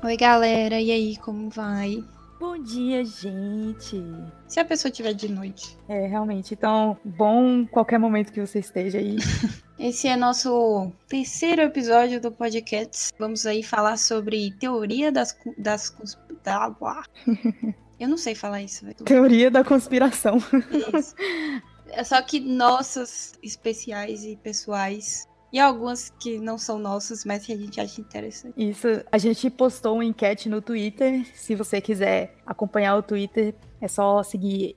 Oi, galera, e aí, como vai? Bom dia, gente. Se a pessoa tiver de noite. É, realmente. Então, bom qualquer momento que você esteja aí. Esse é nosso terceiro episódio do podcast. Vamos aí falar sobre teoria das das da, Eu não sei falar isso. Véio. Teoria da conspiração. Isso. É só que nossas especiais e pessoais e algumas que não são nossas, mas que a gente acha interessante. Isso. A gente postou uma enquete no Twitter. Se você quiser acompanhar o Twitter, é só seguir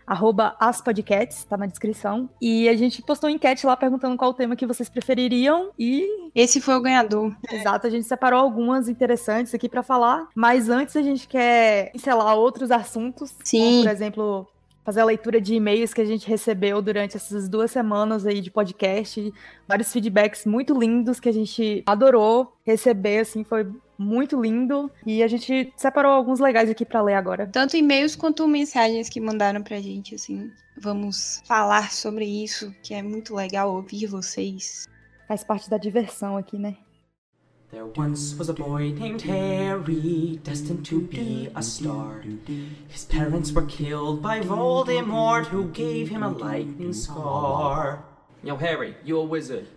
aspodcats, tá na descrição. E a gente postou uma enquete lá perguntando qual o tema que vocês prefeririam e... Esse foi o ganhador. Exato, a gente separou algumas interessantes aqui para falar. Mas antes a gente quer pincelar outros assuntos. Sim. Como, por exemplo, fazer a leitura de e-mails que a gente recebeu durante essas duas semanas aí de podcast, vários feedbacks muito lindos que a gente adorou receber, assim, foi muito lindo e a gente separou alguns legais aqui para ler agora. Tanto e-mails quanto mensagens que mandaram pra gente, assim. Vamos falar sobre isso, que é muito legal ouvir vocês. Faz parte da diversão aqui, né? There once was a boy named Harry, destined to be a star. His parents were killed by Voldemort, who gave him a lightning scar. Yo, Harry, you a wizard.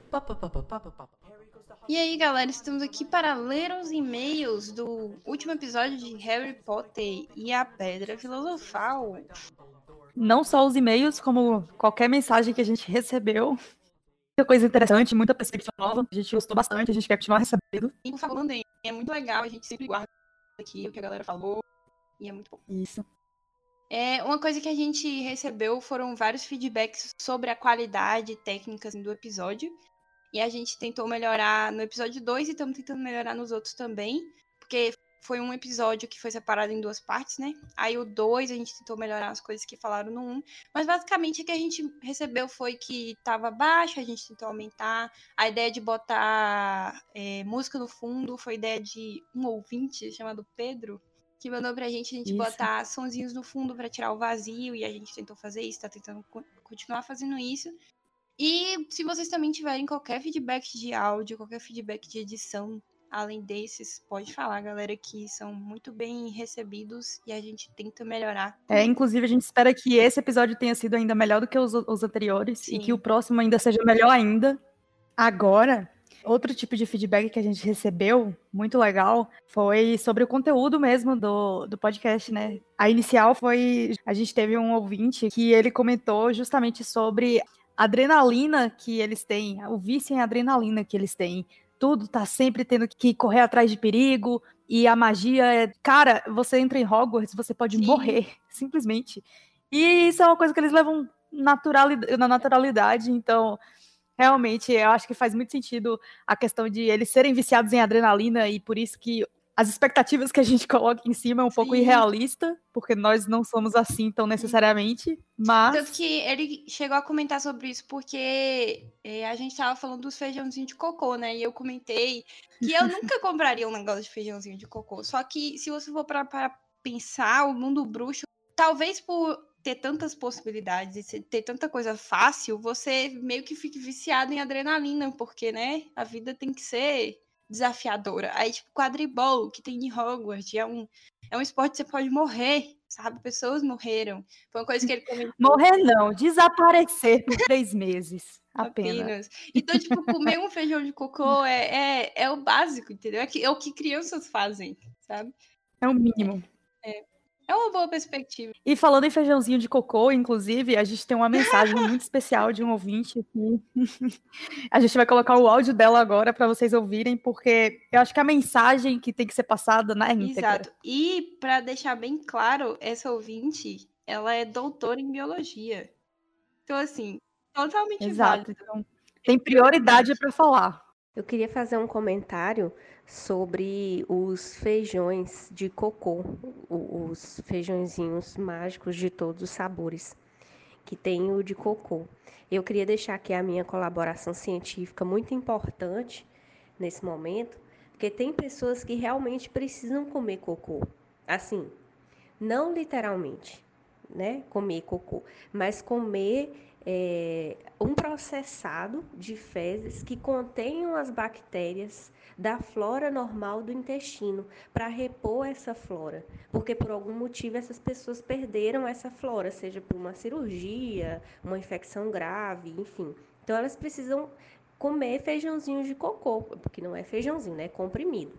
E aí, galera, estamos aqui para ler os e-mails do último episódio de Harry Potter e a Pedra Filosofal. Não só os e-mails, como qualquer mensagem que a gente recebeu muita coisa interessante, muita perspectiva nova. A gente gostou bastante, a gente quer continuar recebendo. E por favor, mandem. É muito legal, a gente sempre guarda aqui o que a galera falou. E é muito bom. Isso. É, uma coisa que a gente recebeu foram vários feedbacks sobre a qualidade técnica do episódio. E a gente tentou melhorar no episódio 2 e estamos tentando melhorar nos outros também. Porque foi um episódio que foi separado em duas partes, né? Aí o 2 a gente tentou melhorar as coisas que falaram no 1. Um, mas basicamente o que a gente recebeu foi que tava baixo, a gente tentou aumentar. A ideia de botar é, música no fundo foi ideia de um ouvinte chamado Pedro. Que mandou pra gente a gente isso. botar sonzinhos no fundo para tirar o vazio. E a gente tentou fazer isso, tá tentando continuar fazendo isso. E se vocês também tiverem qualquer feedback de áudio, qualquer feedback de edição, além desses, pode falar, galera, que são muito bem recebidos e a gente tenta melhorar. É, inclusive a gente espera que esse episódio tenha sido ainda melhor do que os, os anteriores Sim. e que o próximo ainda seja melhor ainda. Agora, outro tipo de feedback que a gente recebeu, muito legal, foi sobre o conteúdo mesmo do, do podcast, né? A inicial foi. A gente teve um ouvinte que ele comentou justamente sobre adrenalina que eles têm, o vício em adrenalina que eles têm tudo, tá sempre tendo que correr atrás de perigo. E a magia é. Cara, você entra em Hogwarts, você pode Sim. morrer, simplesmente. E isso é uma coisa que eles levam naturalidade, na naturalidade, então. Realmente, eu acho que faz muito sentido a questão de eles serem viciados em adrenalina e por isso que as expectativas que a gente coloca em cima é um Sim. pouco irrealista, porque nós não somos assim tão necessariamente, mas... Tanto que ele chegou a comentar sobre isso, porque é, a gente tava falando dos feijãozinhos de cocô, né? E eu comentei que eu nunca compraria um negócio de feijãozinho de cocô. Só que se você for para pensar, o mundo bruxo, talvez por ter tantas possibilidades e ter tanta coisa fácil, você meio que fica viciado em adrenalina, porque, né, a vida tem que ser desafiadora. Aí, tipo, quadribol, que tem em Hogwarts, é um, é um esporte que você pode morrer, sabe? Pessoas morreram. Foi uma coisa que ele comentou. Morrer não, desaparecer por três meses. Apenas. apenas. Então, tipo, comer um feijão de cocô é, é, é o básico, entendeu? É, que, é o que crianças fazem, sabe? É o mínimo. É. Uma boa perspectiva. E falando em feijãozinho de cocô, inclusive, a gente tem uma mensagem muito especial de um ouvinte aqui. a gente vai colocar o áudio dela agora para vocês ouvirem, porque eu acho que a mensagem que tem que ser passada na íntegra. Exato. E para deixar bem claro, essa ouvinte, ela é doutora em biologia. Então, assim, totalmente Exato. Então, tem prioridade para falar. Eu queria fazer um comentário sobre os feijões de cocô, os feijõezinhos mágicos de todos os sabores, que tem o de cocô. Eu queria deixar aqui a minha colaboração científica muito importante nesse momento, porque tem pessoas que realmente precisam comer cocô. Assim, não literalmente, né, comer cocô, mas comer é, um processado de fezes que contenham as bactérias da flora normal do intestino para repor essa flora, porque por algum motivo essas pessoas perderam essa flora, seja por uma cirurgia, uma infecção grave, enfim. Então elas precisam comer feijãozinho de cocô, porque não é feijãozinho, né? É comprimido.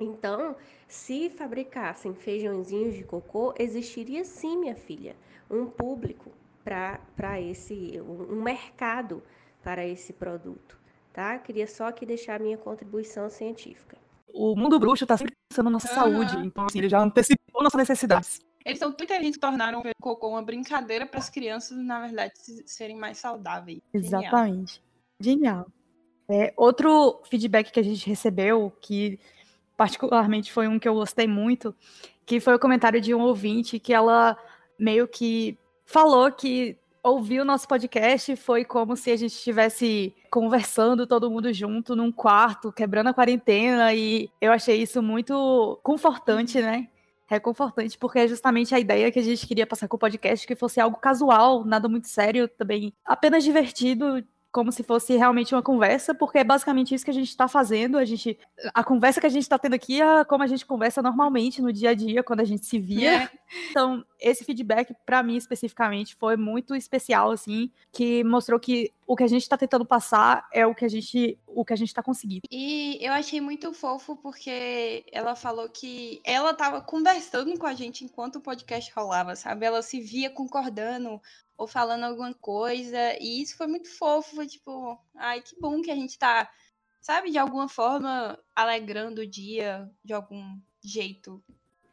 Então, se fabricassem feijãozinhos de cocô, existiria sim, minha filha, um público para esse, um mercado para esse produto, tá? Queria só aqui deixar a minha contribuição científica. O mundo bruxo está sempre pensando na nossa uhum. saúde, então assim, ele já antecipou nossas necessidades. Eles são tão inteligentes que tornaram o cocô uma brincadeira para as crianças, na verdade, serem mais saudáveis. Exatamente. Genial. É, outro feedback que a gente recebeu, que particularmente foi um que eu gostei muito, que foi o comentário de um ouvinte que ela meio que falou que ouviu o nosso podcast foi como se a gente estivesse conversando todo mundo junto num quarto, quebrando a quarentena, e eu achei isso muito confortante, né? Reconfortante, porque é justamente a ideia que a gente queria passar com o podcast, que fosse algo casual, nada muito sério, também apenas divertido, como se fosse realmente uma conversa, porque é basicamente isso que a gente está fazendo. A gente, a conversa que a gente está tendo aqui é como a gente conversa normalmente no dia a dia, quando a gente se via. É. Então, esse feedback, para mim especificamente, foi muito especial, assim, que mostrou que o que a gente está tentando passar é o que a gente o que a gente está conseguindo. E eu achei muito fofo porque ela falou que ela estava conversando com a gente enquanto o podcast rolava, sabe? Ela se via concordando ou falando alguma coisa. E isso foi muito fofo. Foi tipo, ai, que bom que a gente tá, sabe, de alguma forma alegrando o dia de algum jeito.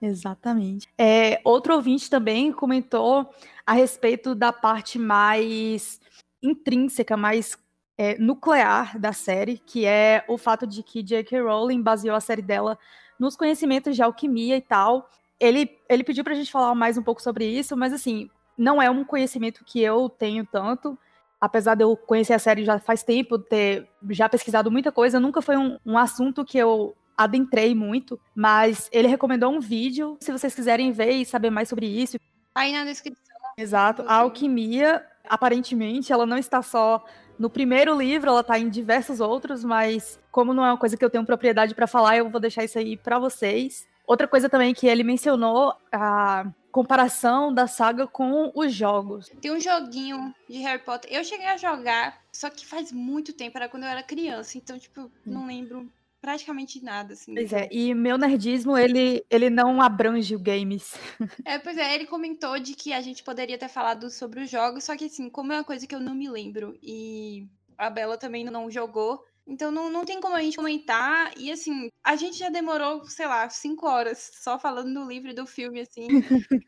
Exatamente. É, outro ouvinte também comentou a respeito da parte mais intrínseca, mais é, nuclear da série, que é o fato de que J.K. Rowling baseou a série dela nos conhecimentos de alquimia e tal. Ele, ele pediu pra gente falar mais um pouco sobre isso, mas assim, não é um conhecimento que eu tenho tanto. Apesar de eu conhecer a série já faz tempo, ter já pesquisado muita coisa, nunca foi um, um assunto que eu adentrei muito, mas ele recomendou um vídeo, se vocês quiserem ver e saber mais sobre isso. Aí na descrição. Exato. A alquimia, aparentemente, ela não está só no primeiro livro, ela está em diversos outros, mas como não é uma coisa que eu tenho propriedade para falar, eu vou deixar isso aí para vocês. Outra coisa também que ele mencionou, a comparação da saga com os jogos. Tem um joguinho de Harry Potter. Eu cheguei a jogar, só que faz muito tempo, era quando eu era criança, então, tipo, não lembro praticamente nada, assim. Pois é, e meu nerdismo, ele, ele não abrange o games. É, pois é, ele comentou de que a gente poderia ter falado sobre os jogos, só que assim, como é uma coisa que eu não me lembro, e a Bela também não jogou, então não, não tem como a gente comentar. E assim, a gente já demorou, sei lá, cinco horas só falando do livro e do filme, assim.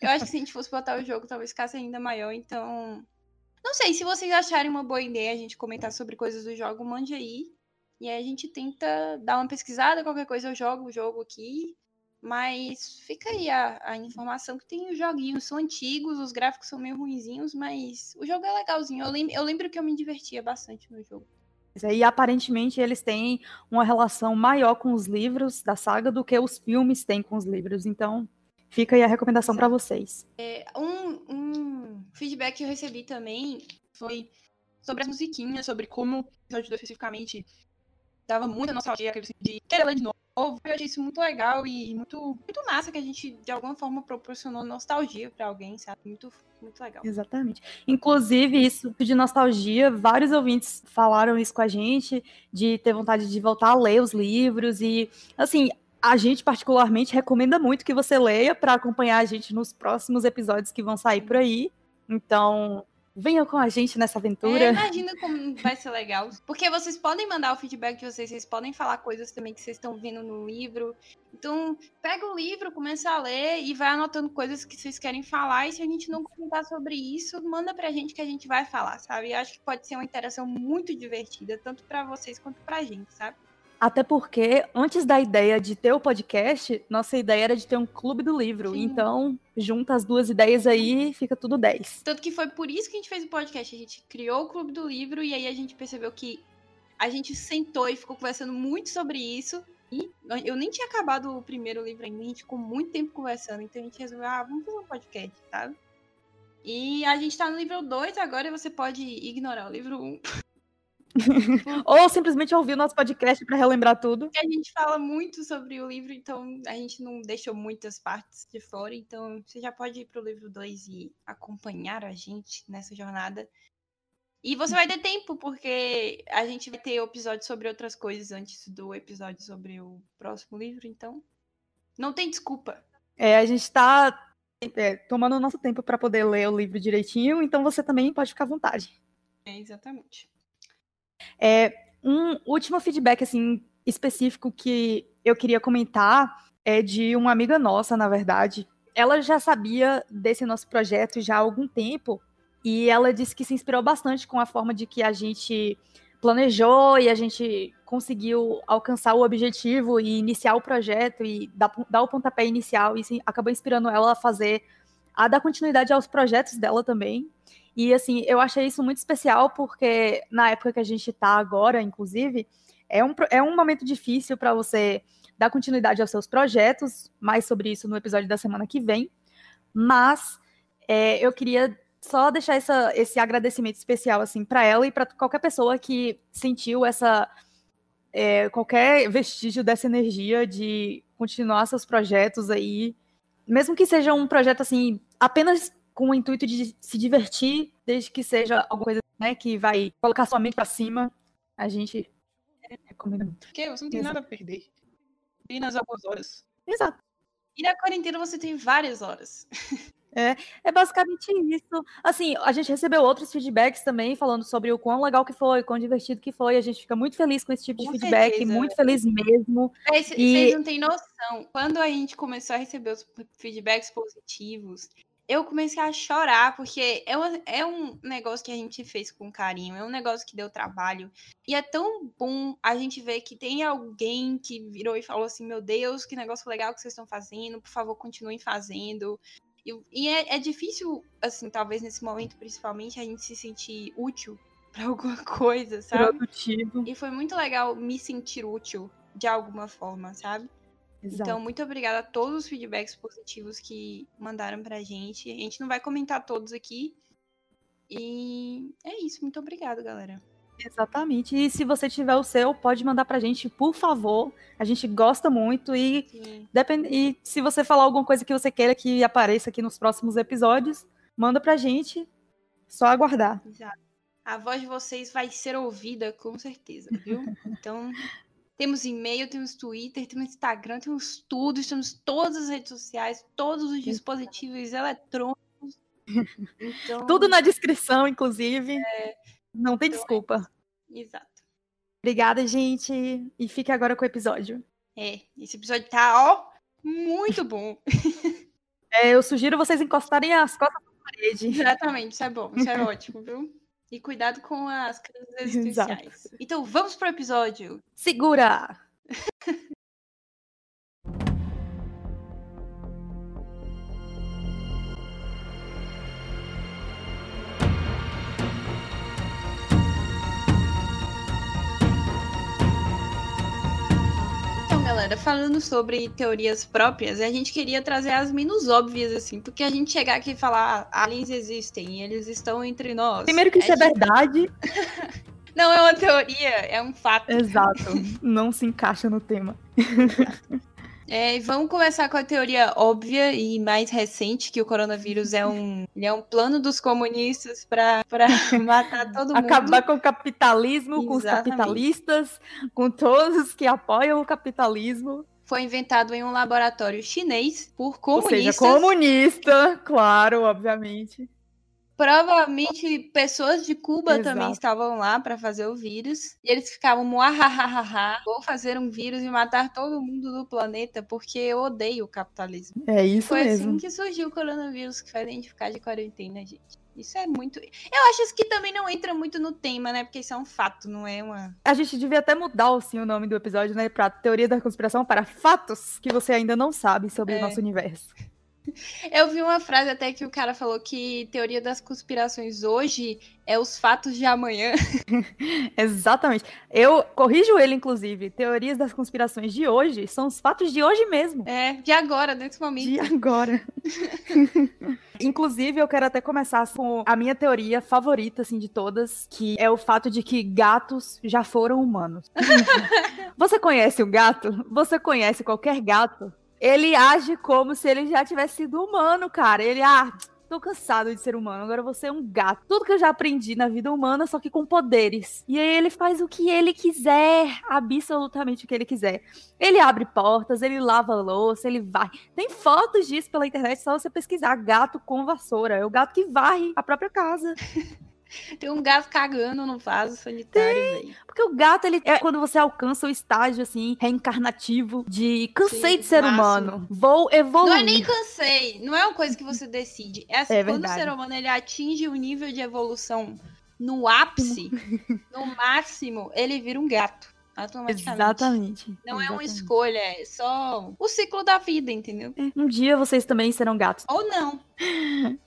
Eu acho que se a gente fosse botar o jogo, talvez ficasse ainda maior. Então. Não sei, se vocês acharem uma boa ideia a gente comentar sobre coisas do jogo, mande aí. E aí a gente tenta dar uma pesquisada, qualquer coisa eu jogo o jogo aqui. Mas fica aí a, a informação que tem os joguinhos. São antigos, os gráficos são meio ruinzinhos, mas o jogo é legalzinho. Eu, lem eu lembro que eu me divertia bastante no jogo. E aparentemente eles têm uma relação maior com os livros da saga do que os filmes têm com os livros. Então, fica aí a recomendação para vocês. É, um, um, feedback que eu recebi também foi sobre as musiquinhas, sobre como o episódio especificamente dava muita nostalgia de querer ler de novo eu achei isso muito legal e muito, muito massa que a gente, de alguma forma, proporcionou nostalgia para alguém, sabe? Muito, muito legal. Exatamente. Inclusive, isso de nostalgia, vários ouvintes falaram isso com a gente, de ter vontade de voltar a ler os livros e, assim, a gente particularmente recomenda muito que você leia para acompanhar a gente nos próximos episódios que vão sair por aí. Então, Venham com a gente nessa aventura. É, imagina como vai ser legal. Porque vocês podem mandar o feedback de vocês, vocês podem falar coisas também que vocês estão vendo no livro. Então, pega o livro, começa a ler e vai anotando coisas que vocês querem falar. E se a gente não comentar sobre isso, manda pra gente que a gente vai falar, sabe? Eu acho que pode ser uma interação muito divertida, tanto para vocês quanto pra gente, sabe? Até porque, antes da ideia de ter o podcast, nossa ideia era de ter um clube do livro. Sim. Então, junta as duas ideias aí, fica tudo 10. Tanto que foi por isso que a gente fez o podcast. A gente criou o clube do livro e aí a gente percebeu que a gente sentou e ficou conversando muito sobre isso. E eu nem tinha acabado o primeiro livro ainda, a gente ficou muito tempo conversando. Então a gente resolveu, ah, vamos fazer um podcast, sabe? E a gente tá no livro 2 agora e você pode ignorar o livro 1. Um. Ou simplesmente ouvir o nosso podcast para relembrar tudo. A gente fala muito sobre o livro, então a gente não deixou muitas partes de fora. Então você já pode ir pro livro 2 e acompanhar a gente nessa jornada. E você vai ter tempo, porque a gente vai ter episódio sobre outras coisas antes do episódio sobre o próximo livro, então não tem desculpa. É, a gente tá é, tomando o nosso tempo para poder ler o livro direitinho, então você também pode ficar à vontade. É, exatamente. É, um último feedback assim específico que eu queria comentar é de uma amiga nossa, na verdade. Ela já sabia desse nosso projeto já há algum tempo e ela disse que se inspirou bastante com a forma de que a gente planejou e a gente conseguiu alcançar o objetivo e iniciar o projeto e dar, dar o pontapé inicial e acabou inspirando ela a fazer, a dar continuidade aos projetos dela também. E assim, eu achei isso muito especial porque na época que a gente está agora, inclusive, é um, é um momento difícil para você dar continuidade aos seus projetos, mais sobre isso no episódio da semana que vem. Mas é, eu queria só deixar essa, esse agradecimento especial assim para ela e para qualquer pessoa que sentiu essa é, qualquer vestígio dessa energia de continuar seus projetos aí, mesmo que seja um projeto assim apenas com o intuito de se divertir, desde que seja alguma coisa né, que vai colocar sua mente para cima, a gente recomenda muito. Porque você não tem Exato. nada a perder. Apenas algumas horas. Exato. E na quarentena você tem várias horas. É, é basicamente isso. Assim, a gente recebeu outros feedbacks também, falando sobre o quão legal que foi, quão divertido que foi. A gente fica muito feliz com esse tipo com de feedback, certeza. muito feliz mesmo. Vocês e... não têm noção. Quando a gente começou a receber os feedbacks positivos, eu comecei a chorar, porque é um, é um negócio que a gente fez com carinho, é um negócio que deu trabalho. E é tão bom a gente ver que tem alguém que virou e falou assim: Meu Deus, que negócio legal que vocês estão fazendo, por favor, continuem fazendo. E, e é, é, difícil, assim, talvez nesse momento, principalmente, a gente se sentir útil para alguma coisa, sabe? Produtivo. E foi muito legal me sentir útil de alguma forma, sabe? Exato. Então, muito obrigada a todos os feedbacks positivos que mandaram pra gente. A gente não vai comentar todos aqui. E é isso. Muito obrigada, galera. Exatamente. E se você tiver o seu, pode mandar pra gente, por favor. A gente gosta muito e, depend... e se você falar alguma coisa que você queira que apareça aqui nos próximos episódios, manda pra gente. Só aguardar. Exato. A voz de vocês vai ser ouvida com certeza, viu? Então, temos e-mail, temos Twitter, temos Instagram, temos tudo, temos todas as redes sociais, todos os dispositivos eletrônicos. Então, tudo na descrição, inclusive. É, não tem então, desculpa. É. Exato. Obrigada, gente. E fique agora com o episódio. É, esse episódio tá, ó, muito bom. É, eu sugiro vocês encostarem as costas na parede. Exatamente, isso é bom, isso é ótimo, viu? E cuidado com as crises existenciais. Exato. Então, vamos pro episódio. Segura! galera, falando sobre teorias próprias, a gente queria trazer as menos óbvias, assim, porque a gente chegar aqui e falar ah, aliens existem, eles estão entre nós. Primeiro que isso é, é verdade. Não é uma teoria, é um fato. Exato. Não se encaixa no tema. É, vamos começar com a teoria óbvia e mais recente, que o coronavírus é um, é um plano dos comunistas para matar todo mundo. Acabar com o capitalismo, Exatamente. com os capitalistas, com todos que apoiam o capitalismo. Foi inventado em um laboratório chinês por comunistas. Ou seja, comunista, claro, obviamente. Provavelmente pessoas de Cuba Exato. também estavam lá para fazer o vírus. E eles ficavam, muahahaha, vou fazer um vírus e matar todo mundo do planeta porque eu odeio o capitalismo. É isso Foi mesmo. assim que surgiu o coronavírus, que foi identificar de quarentena, gente. Isso é muito. Eu acho que também não entra muito no tema, né? Porque isso é um fato, não é uma. A gente devia até mudar assim, o nome do episódio, né? Pra Teoria da Conspiração para Fatos que você ainda não sabe sobre é. o nosso universo. Eu vi uma frase até que o cara falou que teoria das conspirações hoje é os fatos de amanhã. Exatamente. Eu corrijo ele, inclusive. Teorias das conspirações de hoje são os fatos de hoje mesmo. É, de agora, nesse momento. De agora. inclusive, eu quero até começar com a minha teoria favorita, assim, de todas, que é o fato de que gatos já foram humanos. Você conhece o gato? Você conhece qualquer gato? Ele age como se ele já tivesse sido humano, cara. Ele, ah, tô cansado de ser humano, agora você é um gato. Tudo que eu já aprendi na vida humana, só que com poderes. E aí ele faz o que ele quiser, absolutamente o que ele quiser. Ele abre portas, ele lava louça, ele vai. Tem fotos disso pela internet, só você pesquisar gato com vassoura. É o gato que varre a própria casa. Tem um gato cagando no vaso sanitário, velho. Porque o gato, ele é quando você alcança o estágio, assim, reencarnativo de cansei Sim, de ser máximo. humano. Vou evoluir. Não é nem cansei. Não é uma coisa que você decide. É assim, é quando verdade. o ser humano ele atinge o um nível de evolução no ápice, no máximo, ele vira um gato. Automaticamente. Exatamente. Não Exatamente. é uma escolha, é só o ciclo da vida, entendeu? É, um dia vocês também serão gatos. Ou não.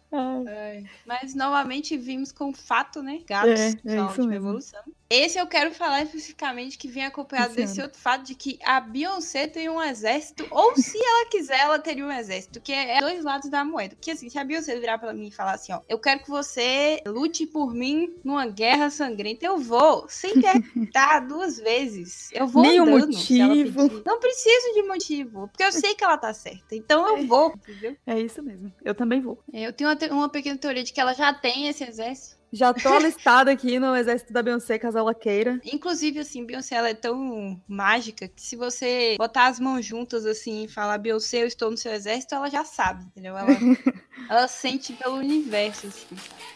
É. Mas novamente vimos com fato, né? Gatos é, é isso mesmo. evolução. Esse eu quero falar especificamente que vem acompanhado Sim. desse outro fato de que a Beyoncé tem um exército, ou se ela quiser, ela teria um exército, que é dois lados da moeda. Que assim, se a Beyoncé virar pra mim e falar assim, ó, eu quero que você lute por mim numa guerra sangrenta, eu vou, sem perguntar duas vezes. Eu vou Nenhum andando, motivo. Não preciso de motivo, porque eu sei que ela tá certa. Então eu vou, entendeu? É isso mesmo. Eu também vou. Eu tenho uma, uma pequena teoria de que ela já tem esse exército. Já tô alistada aqui no exército da Beyoncé, caso ela queira. Inclusive, assim, Beyoncé, ela é tão mágica que se você botar as mãos juntas, assim, e falar Beyoncé, eu estou no seu exército, ela já sabe, entendeu? Ela, ela sente pelo universo, assim, sabe?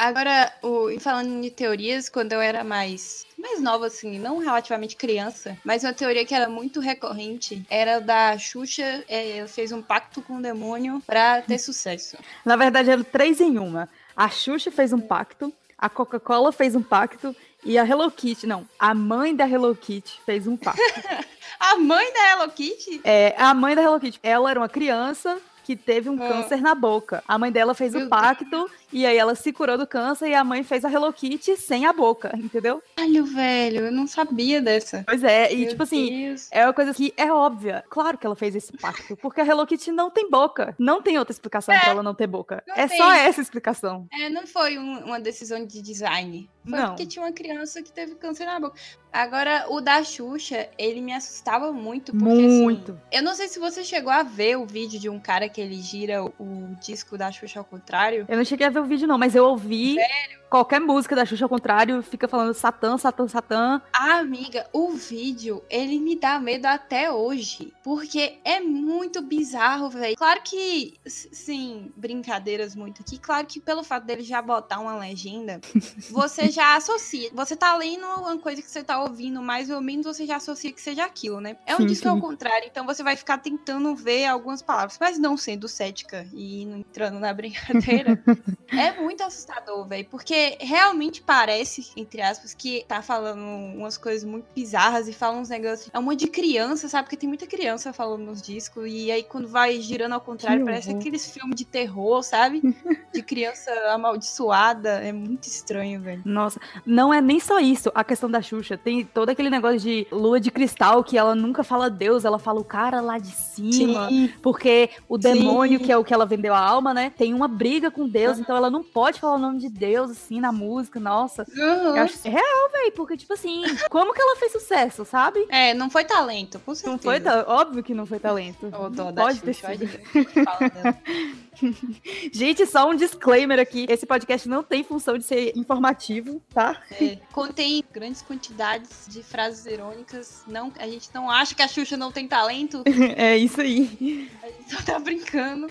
Agora, o, falando de teorias, quando eu era mais mais nova, assim, não relativamente criança, mas uma teoria que era muito recorrente era da Xuxa, é, fez um pacto com o demônio pra ter sucesso. Na verdade, era três em uma. A Xuxa fez um pacto, a Coca-Cola fez um pacto e a Hello Kitty, não, a mãe da Hello Kitty fez um pacto. a mãe da Hello Kitty? É, a mãe da Hello Kitty. Ela era uma criança que teve um ah. câncer na boca. A mãe dela fez o pacto e aí ela se curou do câncer e a mãe fez a Hello Kitty sem a boca, entendeu? Olha, velho, eu não sabia dessa. Pois é, e Meu tipo assim, Deus. é uma coisa que é óbvia. Claro que ela fez esse pacto, porque a Hello Kitty não tem boca. Não tem outra explicação é, pra ela não ter boca. Não é tem. só essa explicação. É, não foi um, uma decisão de design. Foi não. porque tinha uma criança que teve câncer na boca. Agora, o da Xuxa, ele me assustava muito. Porque, assim, muito. Assim, eu não sei se você chegou a ver o vídeo de um cara que ele gira o, o disco da Xuxa ao contrário. Eu não cheguei a ver o vídeo, não, mas eu ouvi. Sério? Qualquer música da Xuxa ao contrário fica falando Satã, Satã, Satã. Ah, amiga, o vídeo, ele me dá medo até hoje. Porque é muito bizarro, velho. Claro que, sim, brincadeiras muito aqui. Claro que pelo fato dele já botar uma legenda, você já associa. Você tá lendo uma coisa que você tá ouvindo, mais ou menos você já associa que seja aquilo, né? É um sim, disco sim. ao contrário, então você vai ficar tentando ver algumas palavras. Mas não sendo cética e entrando na brincadeira, é muito assustador, velho. Porque realmente parece, entre aspas, que tá falando umas coisas muito bizarras e fala uns negócios. É uma de criança, sabe? Porque tem muita criança falando nos discos. E aí, quando vai girando ao contrário, que parece horror. aqueles filmes de terror, sabe? De criança amaldiçoada. É muito estranho, velho. Nossa, não é nem só isso. A questão da Xuxa. Tem todo aquele negócio de lua de cristal que ela nunca fala Deus, ela fala o cara lá de cima. Sim. Porque o demônio, Sim. que é o que ela vendeu a alma, né? Tem uma briga com Deus, então ela não pode falar o nome de Deus, assim na música, nossa. Uhum. Eu acho real, velho, porque, tipo assim, como que ela fez sucesso, sabe? É, não foi talento, com certeza. Não foi, óbvio que não foi talento. Oh, pode ter sido. Gente, só um disclaimer aqui. Esse podcast não tem função de ser informativo, tá? É, contém grandes quantidades de frases irônicas. Não, a gente não acha que a Xuxa não tem talento. é isso aí. A gente só tá brincando.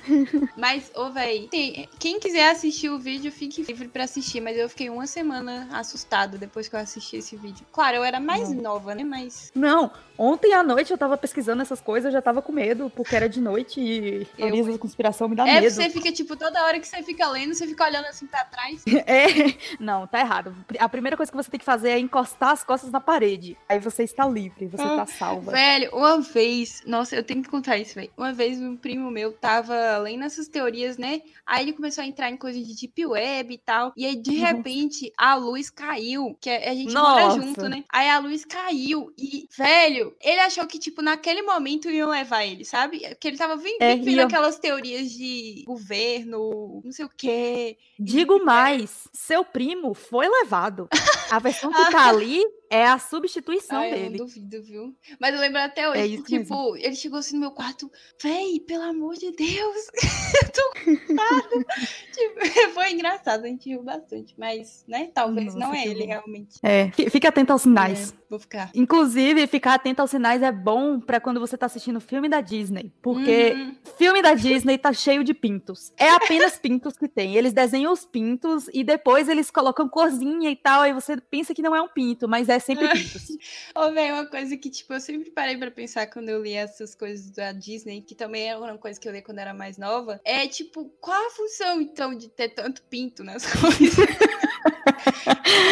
Mas, ô, véi, quem quiser assistir o vídeo, fique livre pra assistir. Mas eu fiquei uma semana assustada depois que eu assisti esse vídeo. Claro, eu era mais não. nova, né? Mas. Não, ontem à noite eu tava pesquisando essas coisas, eu já tava com medo, porque era de noite e eu... da conspiração me dá é medo. Você fica, tipo, toda hora que você fica lendo, você fica olhando assim pra trás. É, não, tá errado. A primeira coisa que você tem que fazer é encostar as costas na parede. Aí você está livre, você Ah, tá salva. Velho, uma vez, nossa, eu tenho que contar isso, velho. Uma vez um primo meu tava lendo essas teorias, né? Aí ele começou a entrar em coisa de deep web e tal. E aí, de Nossa. repente, a luz caiu. Que a gente mora Nossa. junto, né? Aí a luz caiu. E, velho, ele achou que, tipo, naquele momento iam levar ele, sabe? Que ele tava vendo, É, aquelas teorias de governo, não sei o quê. Digo mais, seu primo foi levado. A versão que tá ali é a substituição Ai, eu dele. não duvido, viu? Mas eu lembro até hoje É tipo, ele chegou assim no meu quarto, véi, pelo amor de Deus, eu tô cansada. tipo, foi engraçado, a gente riu bastante, mas, né, talvez Nossa, não é ele bom. realmente. É, fi- fica atento aos sinais. É, vou ficar. Inclusive, ficar atento aos sinais é bom pra quando você tá assistindo filme da Disney. Porque Uhum. filme da Disney tá cheio de pintos. É apenas pintos que tem. Eles desenham os pintos e depois eles colocam corzinha e tal. Aí você pensa que não é um pinto, mas é sempre pintos. Ô, véi, uma coisa que, tipo, eu sempre parei pra pensar quando eu li essas coisas da Disney, que também era uma coisa que eu li quando era mais nova, é, tipo, qual a função, então, de ter tanto pinto nas coisas?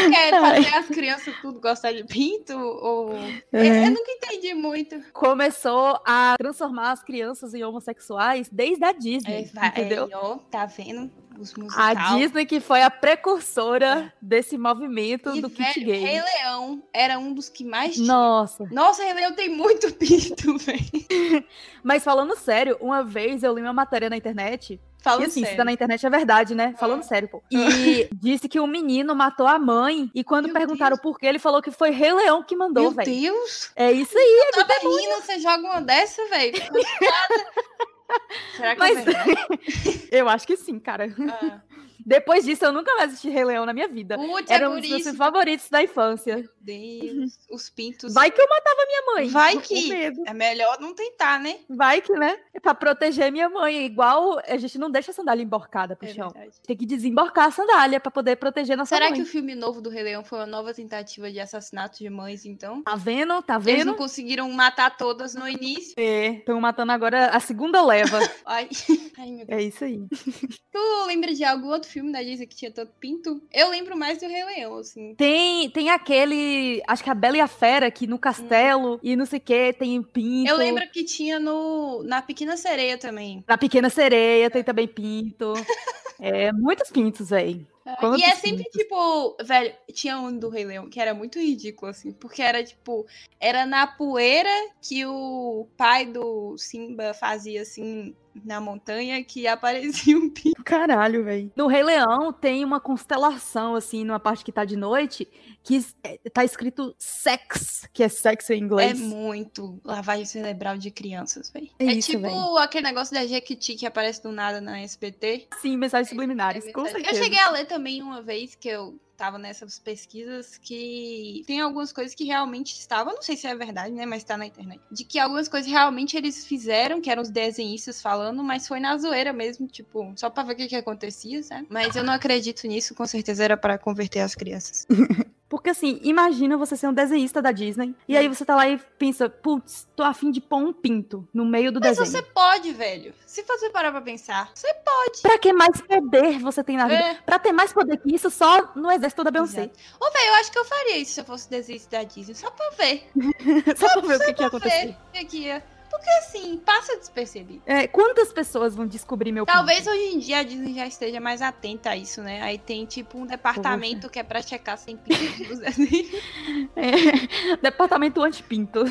Quer fazer as crianças tudo gostar de pinto? Ou... Eu, eu nunca entendi muito. Começou a transformar as crianças em homossexuais desde a É, Disney, vai, entendeu? aí, ó, tá vendo? Os A. Disney que foi a precursora desse movimento E, do kit velho, gay. Rei Leão era um dos que mais tinha. Nossa. Nossa, Rei Leão tem muito pinto, velho. Mas falando sério, uma vez eu li uma matéria na internet. Fala e assim, se sério. tá na internet é verdade, né? Falando sério, pô. E disse que o menino matou a mãe. E quando Meu perguntaram Deus. por quê, ele falou que foi Rei Leão que mandou, Meu velho. Deus! É isso aí. Toda menina, você joga uma dessa, velho? Será que Mas- é verdade? Eu acho que sim, cara. Ah, Depois disso, eu nunca mais assisti Rei Leão na minha vida. Putz, é Era um por dos meus favoritos da infância. Meu Deus, os pintos. Vai que eu matava minha mãe. Vai que-. É melhor não tentar, né? Vai que, né? É pra proteger minha mãe. Igual a gente não deixa a sandália emborcada pro É chão. verdade. Tem que desemborcar a sandália pra poder proteger nossa Será mãe. que o filme novo do Rei Leão foi uma nova tentativa de assassinato de mães, então? Tá vendo? Tá Eles vendo? não conseguiram matar todas no início. Estão matando agora a segunda leva. Ai, Ai meu Deus. é isso aí. Tu lembra de algum outro filme da Disney que tinha tanto pinto? Eu lembro mais do Rei Leão, assim. Tem, tem aquele. Acho que a Bela e a Fera, que no castelo e não sei o que, tem pinto. Eu lembro que tinha no na Pequena Sereia também. Na Pequena Sereia tem também pinto. é, muitos pintos, velho. Quantos e é sempre pintos? tipo, velho, tinha um do Rei Leão que era muito ridículo, assim, porque era tipo, era na poeira que o pai do Simba fazia assim na montanha que aparecia um pinto. Caralho, velho. No Rei Leão tem uma constelação, assim, numa parte que tá de noite, que é, tá escrito sex, que é sexo em É inglês. muito lavagem cerebral de crianças, velho. É É, isso, tipo véi. aquele negócio da Jequiti que aparece do nada na SBT. Sim, mensagens subliminares, É com verdade. certeza. eu cheguei a ler também uma vez que eu tava nessas pesquisas que tem algumas coisas que realmente estavam, não sei se é verdade, né, mas tá na internet, de que algumas coisas realmente eles fizeram, que eram os desenhistas falando, mas foi na zoeira mesmo, tipo, só pra ver o que que acontecia, sabe? Mas eu não acredito nisso, com certeza era para converter as crianças. Porque assim, imagina você ser um desenhista da Disney, e aí você tá lá e pensa, putz, tô afim de pôr um pinto no meio do Mas desenho. você pode, velho. Se você parar pra pensar, você pode. Pra que mais poder você tem na vida? É. Pra ter mais poder que isso, só no exército da Beyoncé. Ô, velho, eu acho que eu faria isso se eu fosse desenhista da Disney, só pra ver. só pra ver o que, que ia acontecer. O que ia. Porque assim, passa despercebido. É, quantas pessoas vão descobrir meu Talvez hoje em dia a Disney já esteja mais atenta a isso, né? Aí tem tipo um departamento que é pra checar sem pinto dos desenhos. É, departamento anti-pinto.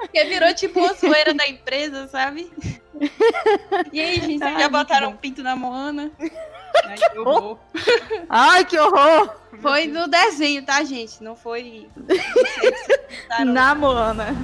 Porque virou tipo uma zoeira da empresa, sabe? E aí, gente, vocês Ai, já botaram um pinto na Moana? Ai, que horror. Ai, que horror! Foi no desenho, tá, gente? Não foi. Não. Na Moana.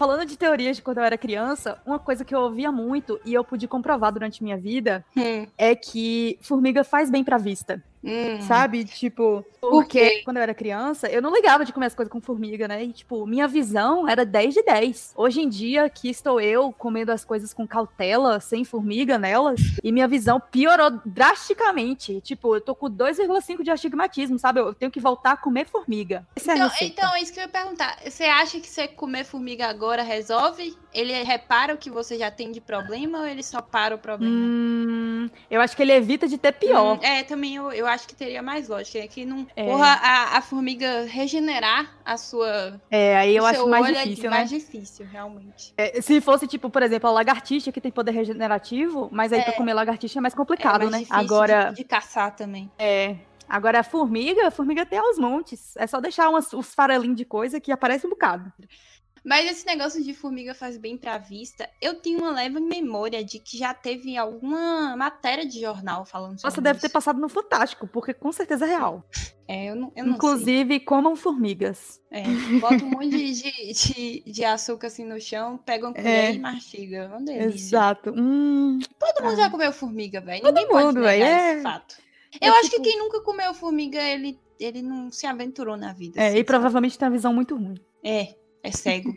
Falando de teorias de quando eu era criança, uma coisa que eu ouvia muito e eu pude comprovar durante minha vida Hum. é que formiga faz bem pra vista. Hum. Sabe? Tipo, porque quando eu era criança, eu não ligava de comer as coisas com formiga, né? E, tipo, minha visão era 10 de 10. Hoje em dia, aqui estou eu comendo as coisas com cautela, sem formiga nelas, e minha visão piorou drasticamente. Tipo, eu tô com 2,5 de astigmatismo, sabe? Eu tenho que voltar a comer formiga. Essa é Então, então, é isso que eu ia perguntar. Você acha que você comer formiga agora resolve? Ele repara o que você já tem de problema ou ele só para o problema? Hum, eu acho que ele evita de ter pior. Hum, é, também eu, eu acho que teria mais lógica. É que não. É. Porra, a, a formiga regenerar a sua. É, aí eu acho mais é difícil, né? mais difícil, realmente. É, Se fosse, tipo, por exemplo, a lagartixa que tem poder regenerativo, mas aí pra comer lagartixa é mais complicado, é mais né? Agora, de, de caçar também. é. Agora a formiga, a formiga tem aos montes. É só deixar umas, os farelinhos de coisa que aparece um bocado. Mas esse negócio de formiga faz bem pra vista. Eu tenho uma leve memória de que já teve alguma matéria de jornal falando sobre Nossa, deve ter passado no Fantástico, porque com certeza é real. É, eu não, eu não sei. Inclusive, comam formigas. É, bota um monte de, de, de, de açúcar assim no chão, pega uma colher É. e mastiga. É uma delícia. Exato. Hum, Todo mundo já comeu formiga, velho. Todo Ninguém mundo, véi, é- fato. é Eu acho tipo- que quem nunca comeu formiga, ele, ele não se aventurou na vida. é, assim, e sabe? provavelmente tem uma visão muito ruim. É, é cego.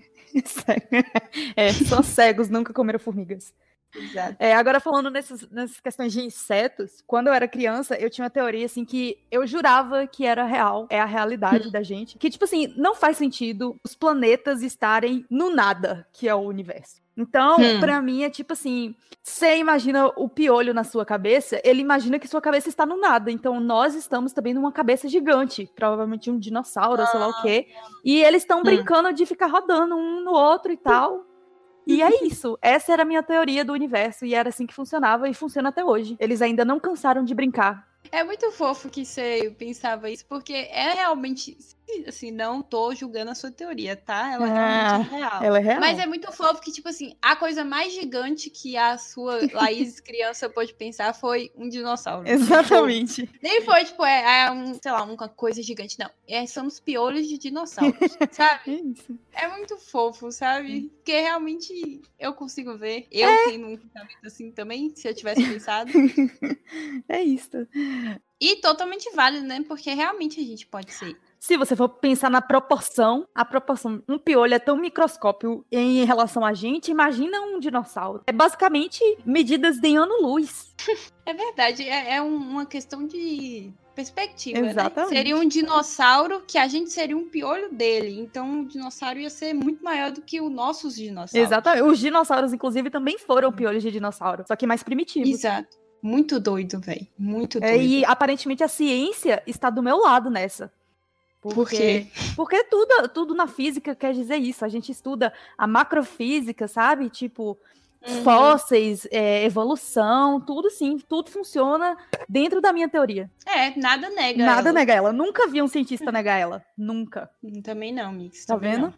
É, só cegos nunca comeram formigas. Exato. É, agora falando nessas, nessas questões de insetos, quando eu era criança, eu tinha uma teoria assim que eu jurava que era real, é a realidade da gente, que tipo assim, não faz sentido os planetas estarem no nada, que é o universo. Então, Hum. pra mim é tipo assim, você imagina o piolho na sua cabeça, ele imagina que sua cabeça está no nada. Então, nós estamos também numa cabeça gigante, provavelmente um dinossauro, sei lá o quê. E eles estão brincando de ficar rodando um no outro e tal. E é isso. Essa era a minha teoria do universo. E era assim que funcionava e funciona até hoje. Eles ainda não cansaram de brincar. É muito fofo que você pensava isso, porque é realmente. Assim, não tô julgando a sua teoria, tá? Ela realmente é real. Ela é real. Mas é muito fofo que, tipo assim, a coisa mais gigante que a sua Laís criança pode pensar foi um dinossauro. Exatamente. Tipo, nem foi, tipo, é, é um, sei lá, uma coisa gigante, não. É, são os piolhos de dinossauros, sabe? É. É muito fofo, sabe? Porque realmente eu consigo ver. Eu É. tenho um pensamento assim também, se eu tivesse pensado. É isso. E totalmente válido, né? Porque realmente a gente pode ser. Se você for pensar na proporção, a proporção, um piolho é tão microscópio em relação a gente, imagina um dinossauro. É basicamente medidas de ano-luz. É verdade, é, é um- uma questão de perspectiva. né? Exatamente. Seria um dinossauro que a gente seria um piolho dele. Então o dinossauro ia ser muito maior do que os nossos dinossauros. Exatamente. Os dinossauros, inclusive, também foram piolhos de dinossauro, só que mais primitivos. Exato. Muito doido, velho. Muito doido. É, e aparentemente a ciência está do meu lado nessa. Por quê? Porque tudo, tudo na física quer dizer isso. A gente estuda a macrofísica, sabe? Tipo, Uhum. fósseis, é, evolução, tudo sim, tudo funciona dentro da minha teoria. É, nada nega. Nada ela. nega ela. Nunca vi um cientista negar ela. Nunca. Hum, Também não, Mix. Tá vendo?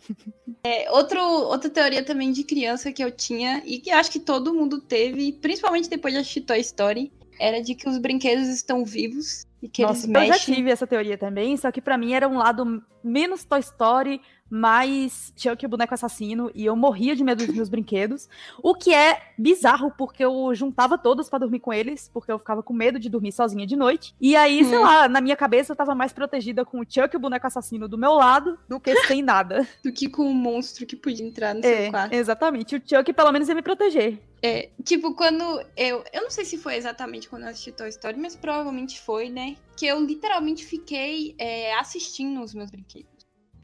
É, outro, outra teoria também de criança que eu tinha e que acho que todo mundo teve, principalmente depois de assistir Toy Story, era de que os brinquedos estão vivos e que Nossa, eles eu já mexem. tive essa teoria também, só que pra mim era um lado menos Toy Story, mais Chuck o boneco assassino, e eu morria de medo dos meus brinquedos. O que é bizarro, porque eu juntava todos pra dormir com eles, porque eu ficava com medo de dormir sozinha de noite. E aí, sei Hum. lá, na minha cabeça eu tava mais protegida com o Chuck o boneco assassino do meu lado do que sem nada. Do que com um monstro que podia entrar no é, seu quarto. exatamente. O Chuck pelo menos ia me proteger. É, tipo, quando eu. Eu não sei se foi exatamente quando eu assisti Toy Story, mas provavelmente foi, né? Que eu literalmente fiquei é, assistindo os meus brinquedos.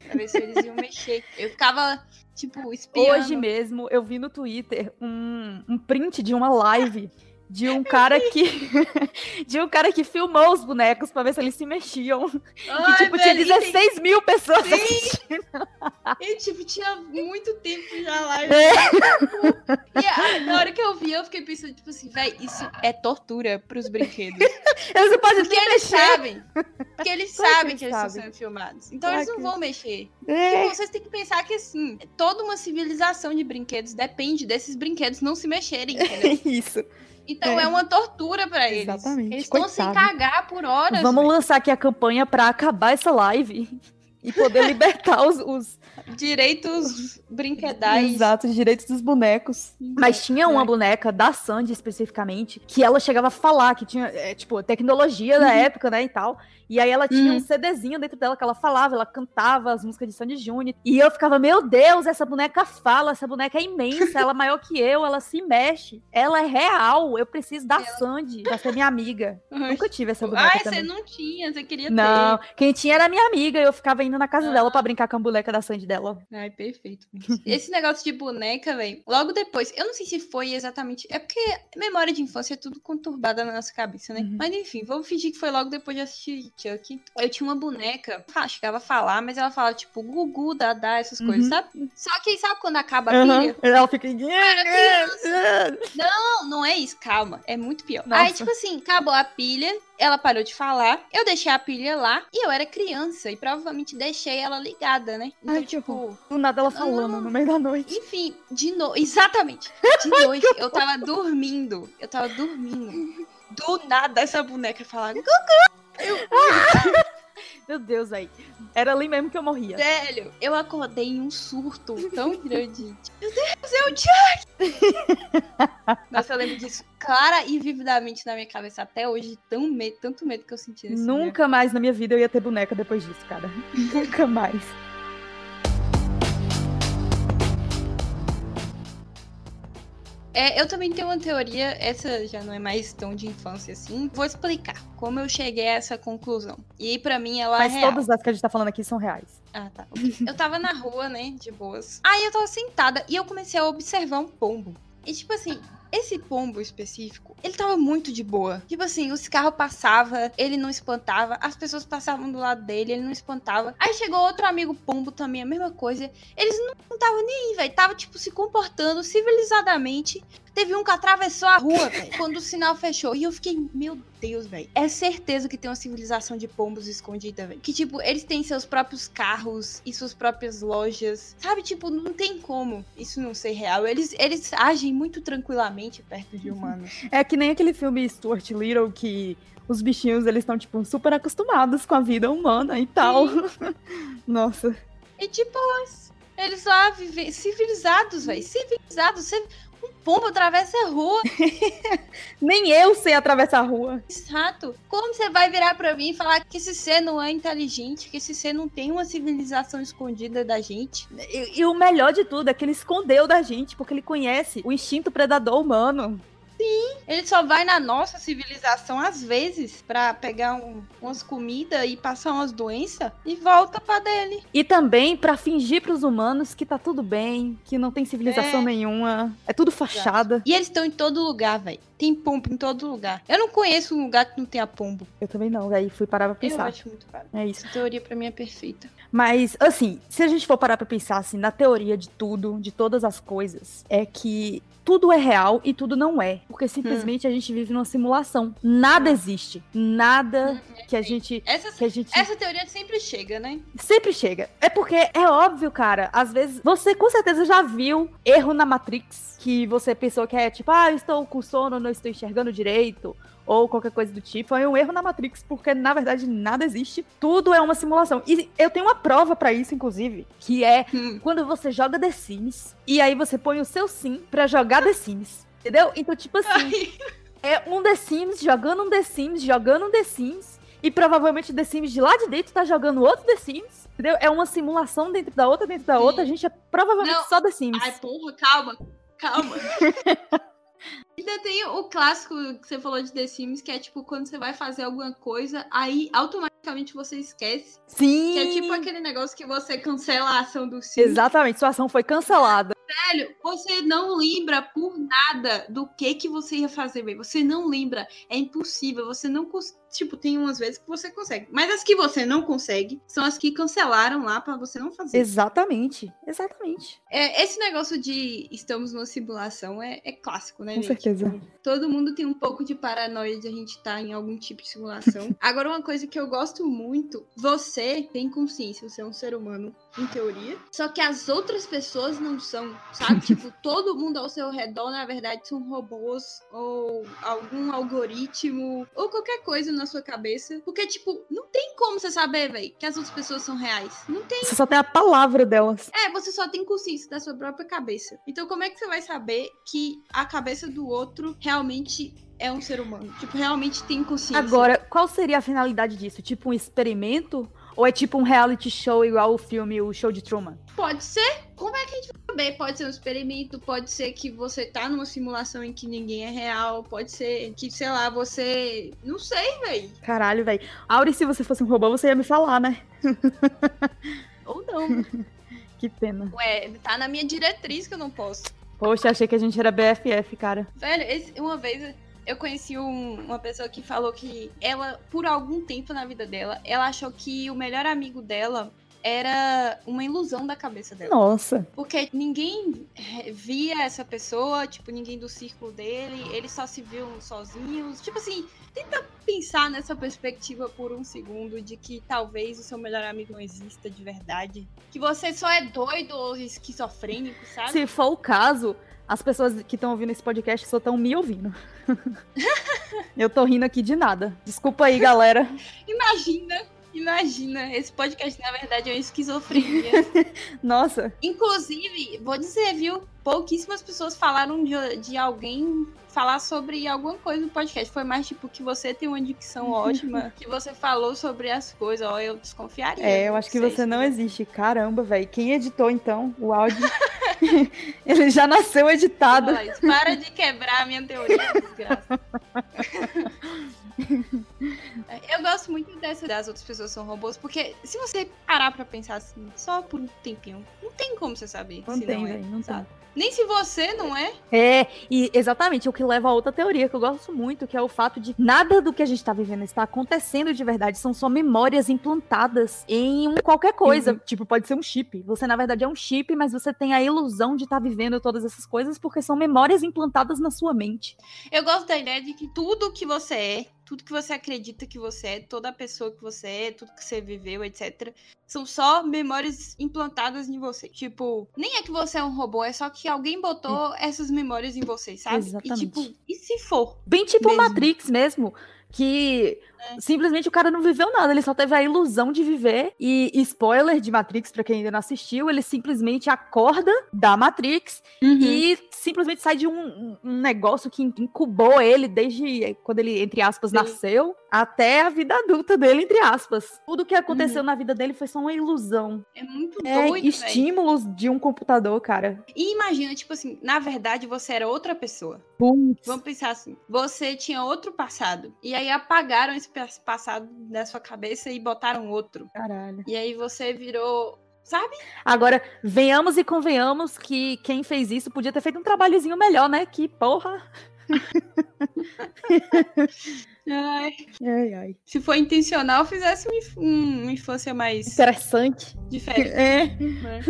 Pra ver se eles iam mexer. Eu ficava, tipo, espiando. Hoje mesmo eu vi no Twitter um, um print de uma live de um cara que de um cara que filmou os bonecos pra ver se eles se mexiam. Ai, e tipo, tinha velho, e 16 mil pessoas Sim. assistindo. E, tipo, tinha muito tempo já lá. É. E a- na hora que eu vi, eu fiquei pensando, tipo assim, véi, isso é tortura pros brinquedos. Eles não podem Porque eles mexer. sabem. Porque eles Claro que sabem que eles estão sabem. sendo filmados. Então Claro eles não que vão mexer. É. Tipo, vocês têm que pensar que, assim, toda uma civilização de brinquedos depende desses brinquedos não se mexerem, entendeu? Isso. Então É. é, uma tortura pra eles. Exatamente, Eles estão sem cagar por horas. Vamos velho. lançar aqui a campanha pra acabar essa live e poder libertar os, os, Direitos brinquedais. Exato, direitos dos bonecos. Mas tinha uma É. boneca da Sandy especificamente que ela chegava a falar que tinha, é, tipo, tecnologia da época, né, e tal. E aí ela tinha Uhum. um CDzinho dentro dela que ela falava, ela cantava as músicas de Sandy Júnior. E eu ficava, meu Deus, essa boneca fala, essa boneca é imensa, ela é maior que eu, ela se mexe. Ela é real, eu preciso da Sandy pra ser minha amiga. Nunca tive essa boneca Ai, você também. não tinha, você queria Não, quem tinha era minha amiga, eu ficava indo na casa Ah. dela pra brincar com a boneca da Sandy dela. ter. Ai, perfeito. Esse negócio de boneca, velho. Logo depois, eu não sei se foi exatamente. É porque memória de infância é tudo conturbada na nossa cabeça, né? Uhum. Mas enfim, vamos fingir que foi logo depois de assistir Chuck. Eu tinha uma boneca, ah, chegava a falar, mas ela falava tipo Gugu, Dadá, essas coisas, Uhum. sabe? Só que sabe quando acaba a pilha? Ela fica. Não, não é isso, calma. É muito pior. Nossa. Aí, tipo assim, acabou a pilha, ela parou de falar, eu deixei a pilha lá e eu era criança e provavelmente deixei ela ligada, né? Então, Ai, que tipo. Do nada ela falando no meio da noite. Enfim, de noite. Exatamente. De noite, eu tava dormindo. Eu tava dormindo. Do nada, essa boneca falava. Meu Deus, aí. Era ali mesmo que eu morria. Velho, eu acordei em um surto tão grande. Meu Deus, é o Chuck! Nossa, eu lembro disso clara e vividamente na minha cabeça até hoje. Tão medo, tanto medo que eu senti nesse. Nunca mais na minha vida eu ia ter boneca depois disso, cara. Nunca mais. É, eu também tenho uma teoria, essa já não é mais tão de infância assim. Vou explicar como eu cheguei a essa conclusão. E pra mim ela Mas é real. todas as que a gente tá falando aqui são reais. Ah, tá. ok. Eu tava na rua, né, de boas. Aí eu tava sentada e eu comecei a observar um pombo. E tipo assim, esse pombo específico, ele tava muito de boa. Tipo assim, os carros passavam, ele não espantava, as pessoas passavam do lado dele, ele não espantava. Aí chegou outro amigo pombo também, a mesma coisa. Eles não estavam nem aí, velho. Tava, tipo, se comportando civilizadamente. Teve um que atravessou a rua, velho, quando o sinal fechou. E eu fiquei, meu Deus, velho. É certeza que tem uma civilização de pombos escondida, velho. Que, tipo, eles têm seus próprios carros e suas próprias lojas. Sabe, tipo, não tem como isso não ser real. Eles, eles agem muito tranquilamente perto de humanos. É que nem aquele filme Stuart Little que os bichinhos eles estão tipo super acostumados com a vida humana e tal. Nossa. E, tipo, eles lá vivem civilizados, velho. Civilizados. Você... Um pombo atravessa a rua. Nem eu sei atravessar a rua. Exato. Como você vai virar pra mim e falar que esse ser não é inteligente, que esse ser não tem uma civilização escondida da gente? E, e o melhor de tudo é que ele escondeu da gente, porque ele conhece o instinto predador humano. Ele só vai na nossa civilização às vezes pra pegar um- umas comidas e passar umas doenças e volta pra dele. E também pra fingir pros humanos que tá tudo bem, que não tem civilização É. nenhuma. É tudo fachada. E eles estão em todo lugar, velho. Tem pombo em todo lugar. Eu não conheço um lugar que não tenha pombo. Eu também não, velho. Fui parar pra Eu pensar. acho muito caro. É isso. Essa teoria pra mim é perfeita. Mas, assim, se a gente for parar pra pensar, assim, na teoria de tudo, de todas as coisas, é que tudo é real e tudo não é. Porque simplesmente a gente vive numa simulação. Nada existe. Nada que a gente. Essa, Que a gente essa teoria sempre chega, né? sempre chega. É porque é óbvio, cara. Às vezes você com certeza já viu erro na Matrix que você pensou que é tipo, ah, eu estou com sono, não estou enxergando direito. Ou qualquer coisa do tipo. É um erro na Matrix, porque na verdade nada existe. Tudo é uma simulação. E eu tenho uma prova pra isso, inclusive, que é Hum. quando você joga The Sims e aí você põe o seu sim pra jogar The Sims. Entendeu? Então, tipo assim, é um The Sims jogando um The Sims, jogando um The Sims. E provavelmente o The Sims de lá de dentro tá jogando outro The Sims. Entendeu? É uma simulação dentro da outra, dentro da Sim. outra. A gente é provavelmente Não. só The Sims. Ai, porra, calma. Calma. Ainda tem o clássico que você falou de The Sims, que é tipo quando você vai fazer alguma coisa, aí automaticamente você esquece. Sim! Que é tipo aquele negócio que você cancela a ação do Sims. Exatamente, sua ação foi cancelada. Velho, você não lembra por nada do que que você ia fazer, velho. Você não lembra. É impossível. Você não consegue. Tipo, tem umas vezes que você consegue. Mas as que você não consegue são as que cancelaram lá pra você não fazer. Exatamente, exatamente. É, esse negócio de estamos numa simulação é, é clássico, né, Com gente? certeza. Todo mundo tem um pouco de paranoia de a gente estar em algum tipo de simulação. Agora, uma coisa que eu gosto muito: você tem consciência, você é um ser humano, em teoria. Só que as outras pessoas não são. sabe? tipo, todo mundo ao seu redor, na verdade, são robôs ou algum algoritmo ou qualquer coisa na sua cabeça. Porque, tipo, não tem como você saber, velho, que as outras pessoas são reais. Não tem. Você só tem a palavra delas. É, você só tem consciência da sua própria cabeça. Então, como é que você vai saber que a cabeça do outro realmente é um ser humano? Tipo, realmente tem consciência. Agora, qual seria a finalidade disso? Tipo um experimento? Ou é tipo um reality show igual o filme O Show de Truman? Pode ser. Como é que a gente vai saber? Pode ser um experimento, pode ser que você tá numa simulação em que ninguém é real, pode ser que, sei lá, você. Não sei, velho. Caralho, velho. Auri, se você fosse um robô, você ia me falar, né? Ou não. que pena. Ué, tá na minha diretriz que eu não posso. Poxa, achei que a gente era BFF, cara. Velho, esse, uma vez eu conheci um, uma pessoa que falou que ela, por algum tempo na vida dela, ela achou que o melhor amigo dela era uma ilusão da cabeça dela. Nossa. Porque ninguém via essa pessoa, tipo, ninguém do círculo dele, eles só se viam sozinhos. Tipo assim, tenta pensar nessa perspectiva por um segundo de que talvez o seu melhor amigo não exista de verdade. Que você só é doido ou esquizofrênico, sabe? Se for o caso, as pessoas que estão ouvindo esse podcast só estão me ouvindo. eu tô rindo aqui de nada. Desculpa aí, galera. Imagina, imagina. Esse podcast, na verdade, é uma esquizofrenia. Nossa. Inclusive, vou dizer, viu? Pouquíssimas pessoas falaram de, de alguém falar sobre alguma coisa no podcast. Foi mais tipo que você tem uma dicção ótima, que você falou sobre as coisas. Ó, eu desconfiaria. É, eu acho que você não existe. Caramba, velho. Quem editou então o áudio? Ele já nasceu editado. para de quebrar a minha teoria, desgraça. Eu gosto muito dessa das outras pessoas são robôs, porque se você parar pra pensar assim, só por um tempinho, não tem como você saber não se tem, não é. Véio, não sabe? Tem. Nem se você não é. É, e exatamente o que leva a outra teoria que eu gosto muito, que é o fato de nada do que a gente tá vivendo está acontecendo de verdade, são só memórias implantadas em um qualquer coisa. Uhum. Tipo, pode ser um chip. Você, na verdade, é um chip, mas você tem a ilusão de estar tá vivendo todas essas coisas porque são memórias implantadas na sua mente. Eu gosto da ideia de que tudo que você é tudo que você acredita que você é, toda a pessoa que você é, tudo que você viveu, etc. São só memórias implantadas em você. Tipo, nem é que você é um robô, é só que alguém botou essas memórias em você, sabe? Exatamente. E tipo, e se for? Bem tipo mesmo? Matrix mesmo que é. simplesmente o cara não viveu nada, ele só teve a ilusão de viver. E spoiler de Matrix, para quem ainda não assistiu, ele simplesmente acorda da Matrix uhum. e simplesmente sai de um, um, negócio que incubou ele desde quando ele, entre aspas, Sim. nasceu até a vida adulta dele, entre aspas. Tudo que aconteceu uhum. na vida dele foi só uma ilusão. É muito é, doido, Estímulos véio. de um computador, cara. E imagina, tipo assim, na verdade você era outra pessoa. Putz. Vamos pensar assim, você tinha outro passado. E aí apagaram esse passado da sua cabeça e botaram outro. Caralho. E aí você virou sabe? Agora, venhamos e convenhamos que quem fez isso podia ter feito um trabalhozinho melhor, né? Que porra. ai. Ai, ai. Se for intencional, fizesse uma infância mais interessante. Diferente. É. Né?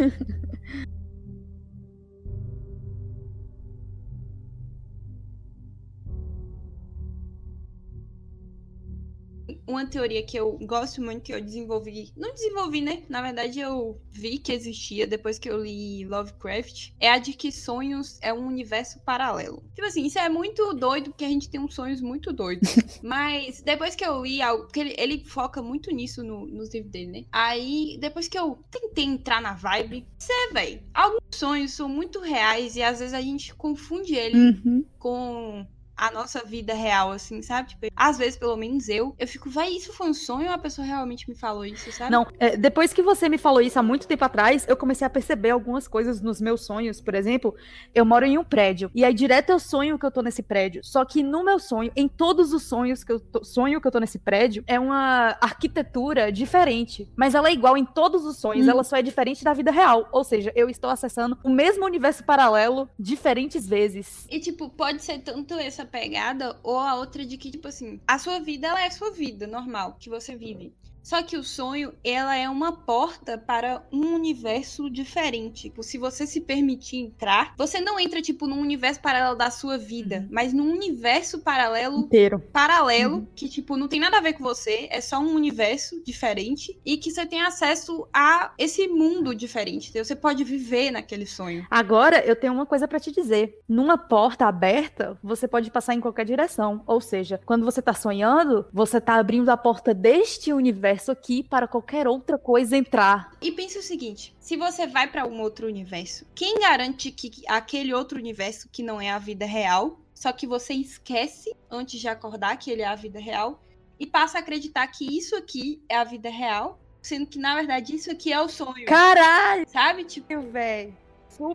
Uma teoria que eu gosto muito, que eu desenvolvi. Não desenvolvi, né? Na verdade, eu vi que existia depois que eu li Lovecraft. É a de que sonhos é um universo paralelo. Tipo assim, isso é muito doido, porque a gente tem uns sonhos muito doidos. Mas depois que eu li algo. Porque ele, ele foca muito nisso no, nos livros dele, né? Aí, depois que eu tentei entrar na vibe, você, velho. Alguns sonhos são muito reais e às vezes a gente confunde ele uhum. com a nossa vida real, assim, sabe? Tipo, às vezes, pelo menos eu, eu fico, vai, isso foi um sonho ou a pessoa realmente me falou isso, sabe? Não, é, depois que você me falou isso há muito tempo atrás, eu comecei a perceber algumas coisas nos meus sonhos. Por exemplo, eu moro em um prédio, e aí direto eu sonho que eu tô nesse prédio. Só que no meu sonho, em todos os sonhos que eu tô, sonho que eu tô nesse prédio, é uma arquitetura diferente. Mas ela é igual em todos os sonhos, hum. ela só é diferente da vida real. Ou seja, eu estou acessando o mesmo universo paralelo diferentes vezes. E, tipo, pode ser tanto essa pegada, ou a outra de que, tipo assim, a sua vida ela é a sua vida normal, que você vive. Só que o sonho, ela é uma porta para um universo diferente. Tipo, se você se permitir entrar, você não entra, tipo, num universo paralelo da sua vida, uhum. mas num universo paralelo. Inteiro. Paralelo, uhum. que, tipo, não tem nada a ver com você, é só um universo diferente e que você tem acesso a esse mundo diferente. Então, você pode viver naquele sonho. Agora, eu tenho uma coisa para te dizer. Numa porta aberta, você pode passar em qualquer direção. Ou seja, quando você tá sonhando, você tá abrindo a porta deste universo universo aqui para qualquer outra coisa entrar. E pense o seguinte: se você vai para um outro universo, quem garante que aquele outro universo que não é a vida real, só que você esquece antes de acordar que ele é a vida real e passa a acreditar que isso aqui é a vida real, sendo que na verdade isso aqui é o sonho. Caralho! Sabe? Tipo, velho.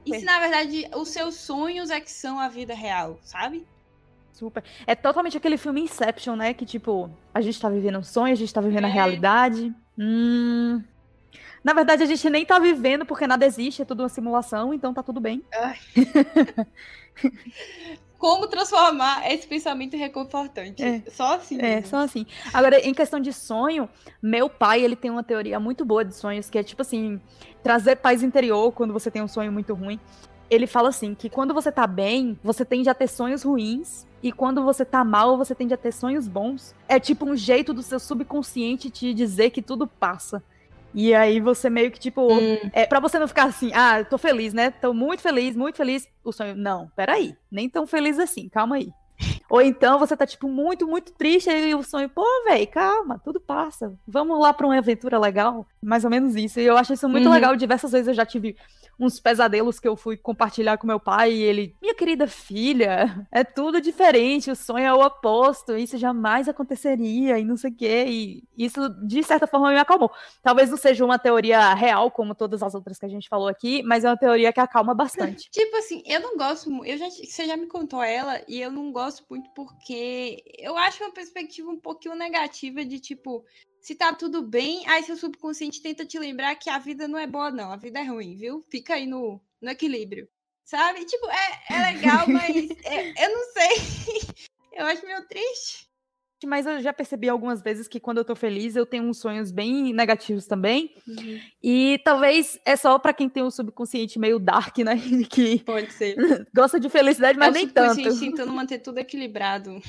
E se na verdade os seus sonhos é que são a vida real, sabe? Super. É totalmente aquele filme Inception, né? Que, tipo, a gente tá vivendo um sonho, a gente tá vivendo é. a realidade. Hum. Na verdade, a gente nem tá vivendo porque nada existe, é tudo uma simulação, então tá tudo bem. Como transformar esse pensamento em reconfortante? É. Só assim. É, só assim. Agora, em questão de sonho, meu pai, ele tem uma teoria muito boa de sonhos, que é tipo assim, trazer paz interior quando você tem um sonho muito ruim. Ele fala assim, que quando você tá bem, você tende a ter sonhos ruins, e quando você tá mal, você tende a ter sonhos bons. É tipo um jeito do seu subconsciente te dizer que tudo passa. E aí você meio que, tipo, hum. é para você não ficar assim, ah, tô feliz, né? Tô muito feliz, muito feliz. O sonho, não, peraí, nem tão feliz assim, calma aí. Ou então você tá, tipo, muito, muito triste e o sonho, pô, velho, calma, tudo passa. Vamos lá pra uma aventura legal. Mais ou menos isso. E eu acho isso muito uhum. legal. Diversas vezes eu já tive uns pesadelos que eu fui compartilhar com meu pai e ele, minha querida filha, é tudo diferente, o sonho é o oposto, isso jamais aconteceria e não sei o quê. E isso, de certa forma, me acalmou. Talvez não seja uma teoria real, como todas as outras que a gente falou aqui, mas é uma teoria que acalma bastante. tipo assim, eu não gosto, eu já, você já me contou ela e eu não gosto muito porque eu acho uma perspectiva um pouquinho negativa de tipo, se tá tudo bem, aí seu subconsciente tenta te lembrar que a vida não é boa, não. A vida é ruim, viu? Fica aí no, no equilíbrio. Sabe? Tipo, é, é legal, mas é, eu não sei. eu acho meio triste. Mas eu já percebi algumas vezes que quando eu tô feliz, eu tenho uns sonhos bem negativos também. Uhum. E talvez é só para quem tem um subconsciente meio dark, né? Que Pode ser. gosta de felicidade, mas é nem tanto. tentando manter tudo equilibrado.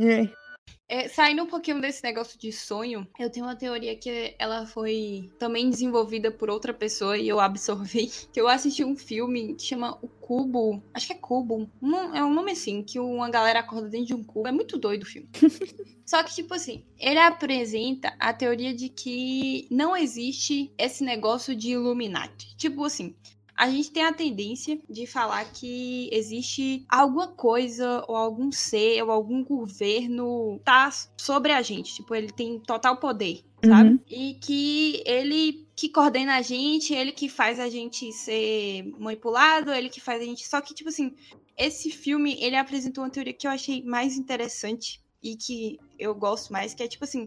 É. É, saindo um pouquinho desse negócio de sonho, eu tenho uma teoria que ela foi também desenvolvida por outra pessoa e eu absorvi. Que eu assisti um filme que chama O Cubo. Acho que é Cubo. Um, é um nome assim, que uma galera acorda dentro de um cubo. É muito doido o filme. Só que, tipo assim, ele apresenta a teoria de que não existe esse negócio de Illuminati. Tipo assim, a gente tem a tendência de falar que existe alguma coisa ou algum ser ou algum governo tá sobre a gente, tipo, ele tem total poder, sabe? Uhum. E que ele que coordena a gente, ele que faz a gente ser manipulado, ele que faz a gente, só que tipo assim, esse filme, ele apresentou uma teoria que eu achei mais interessante e que eu gosto mais, que é tipo assim,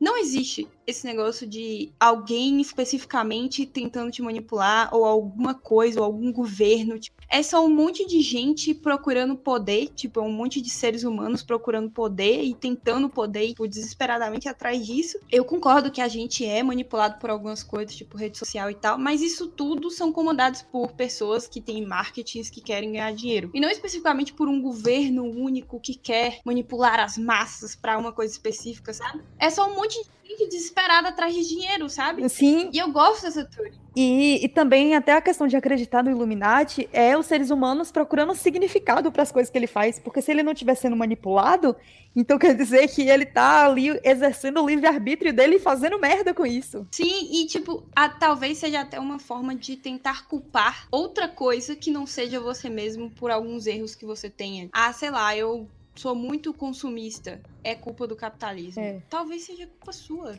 não existe esse negócio de alguém especificamente tentando te manipular, ou alguma coisa, ou algum governo. Tipo, é só um monte de gente procurando poder, tipo, é um monte de seres humanos procurando poder e tentando poder, tipo, desesperadamente atrás disso. Eu concordo que a gente é manipulado por algumas coisas, tipo rede social e tal, mas isso tudo são comandados por pessoas que têm marketings que querem ganhar dinheiro. E não especificamente por um governo único que quer manipular as massas para uma coisa específica, sabe? É só um monte de gente desesperada atrás de dinheiro, sabe? Sim. E eu gosto dessa teoria. E, e também até a questão de acreditar no Illuminati é os seres humanos procurando significado para as coisas que ele faz, porque se ele não estiver sendo manipulado, então quer dizer que ele tá ali exercendo o livre-arbítrio dele e fazendo merda com isso. Sim, e tipo, a, talvez seja até uma forma de tentar culpar outra coisa que não seja você mesmo por alguns erros que você tenha. Ah, sei lá, eu sou muito consumista, é culpa do capitalismo. É. Talvez seja culpa sua.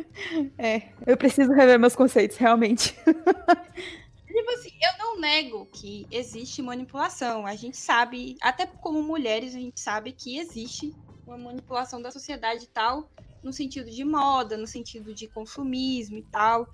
é, eu preciso rever meus conceitos, realmente. Tipo assim, eu não nego que existe manipulação. A gente sabe, até como mulheres, a gente sabe que existe uma manipulação da sociedade e tal, no sentido de moda, no sentido de consumismo e tal.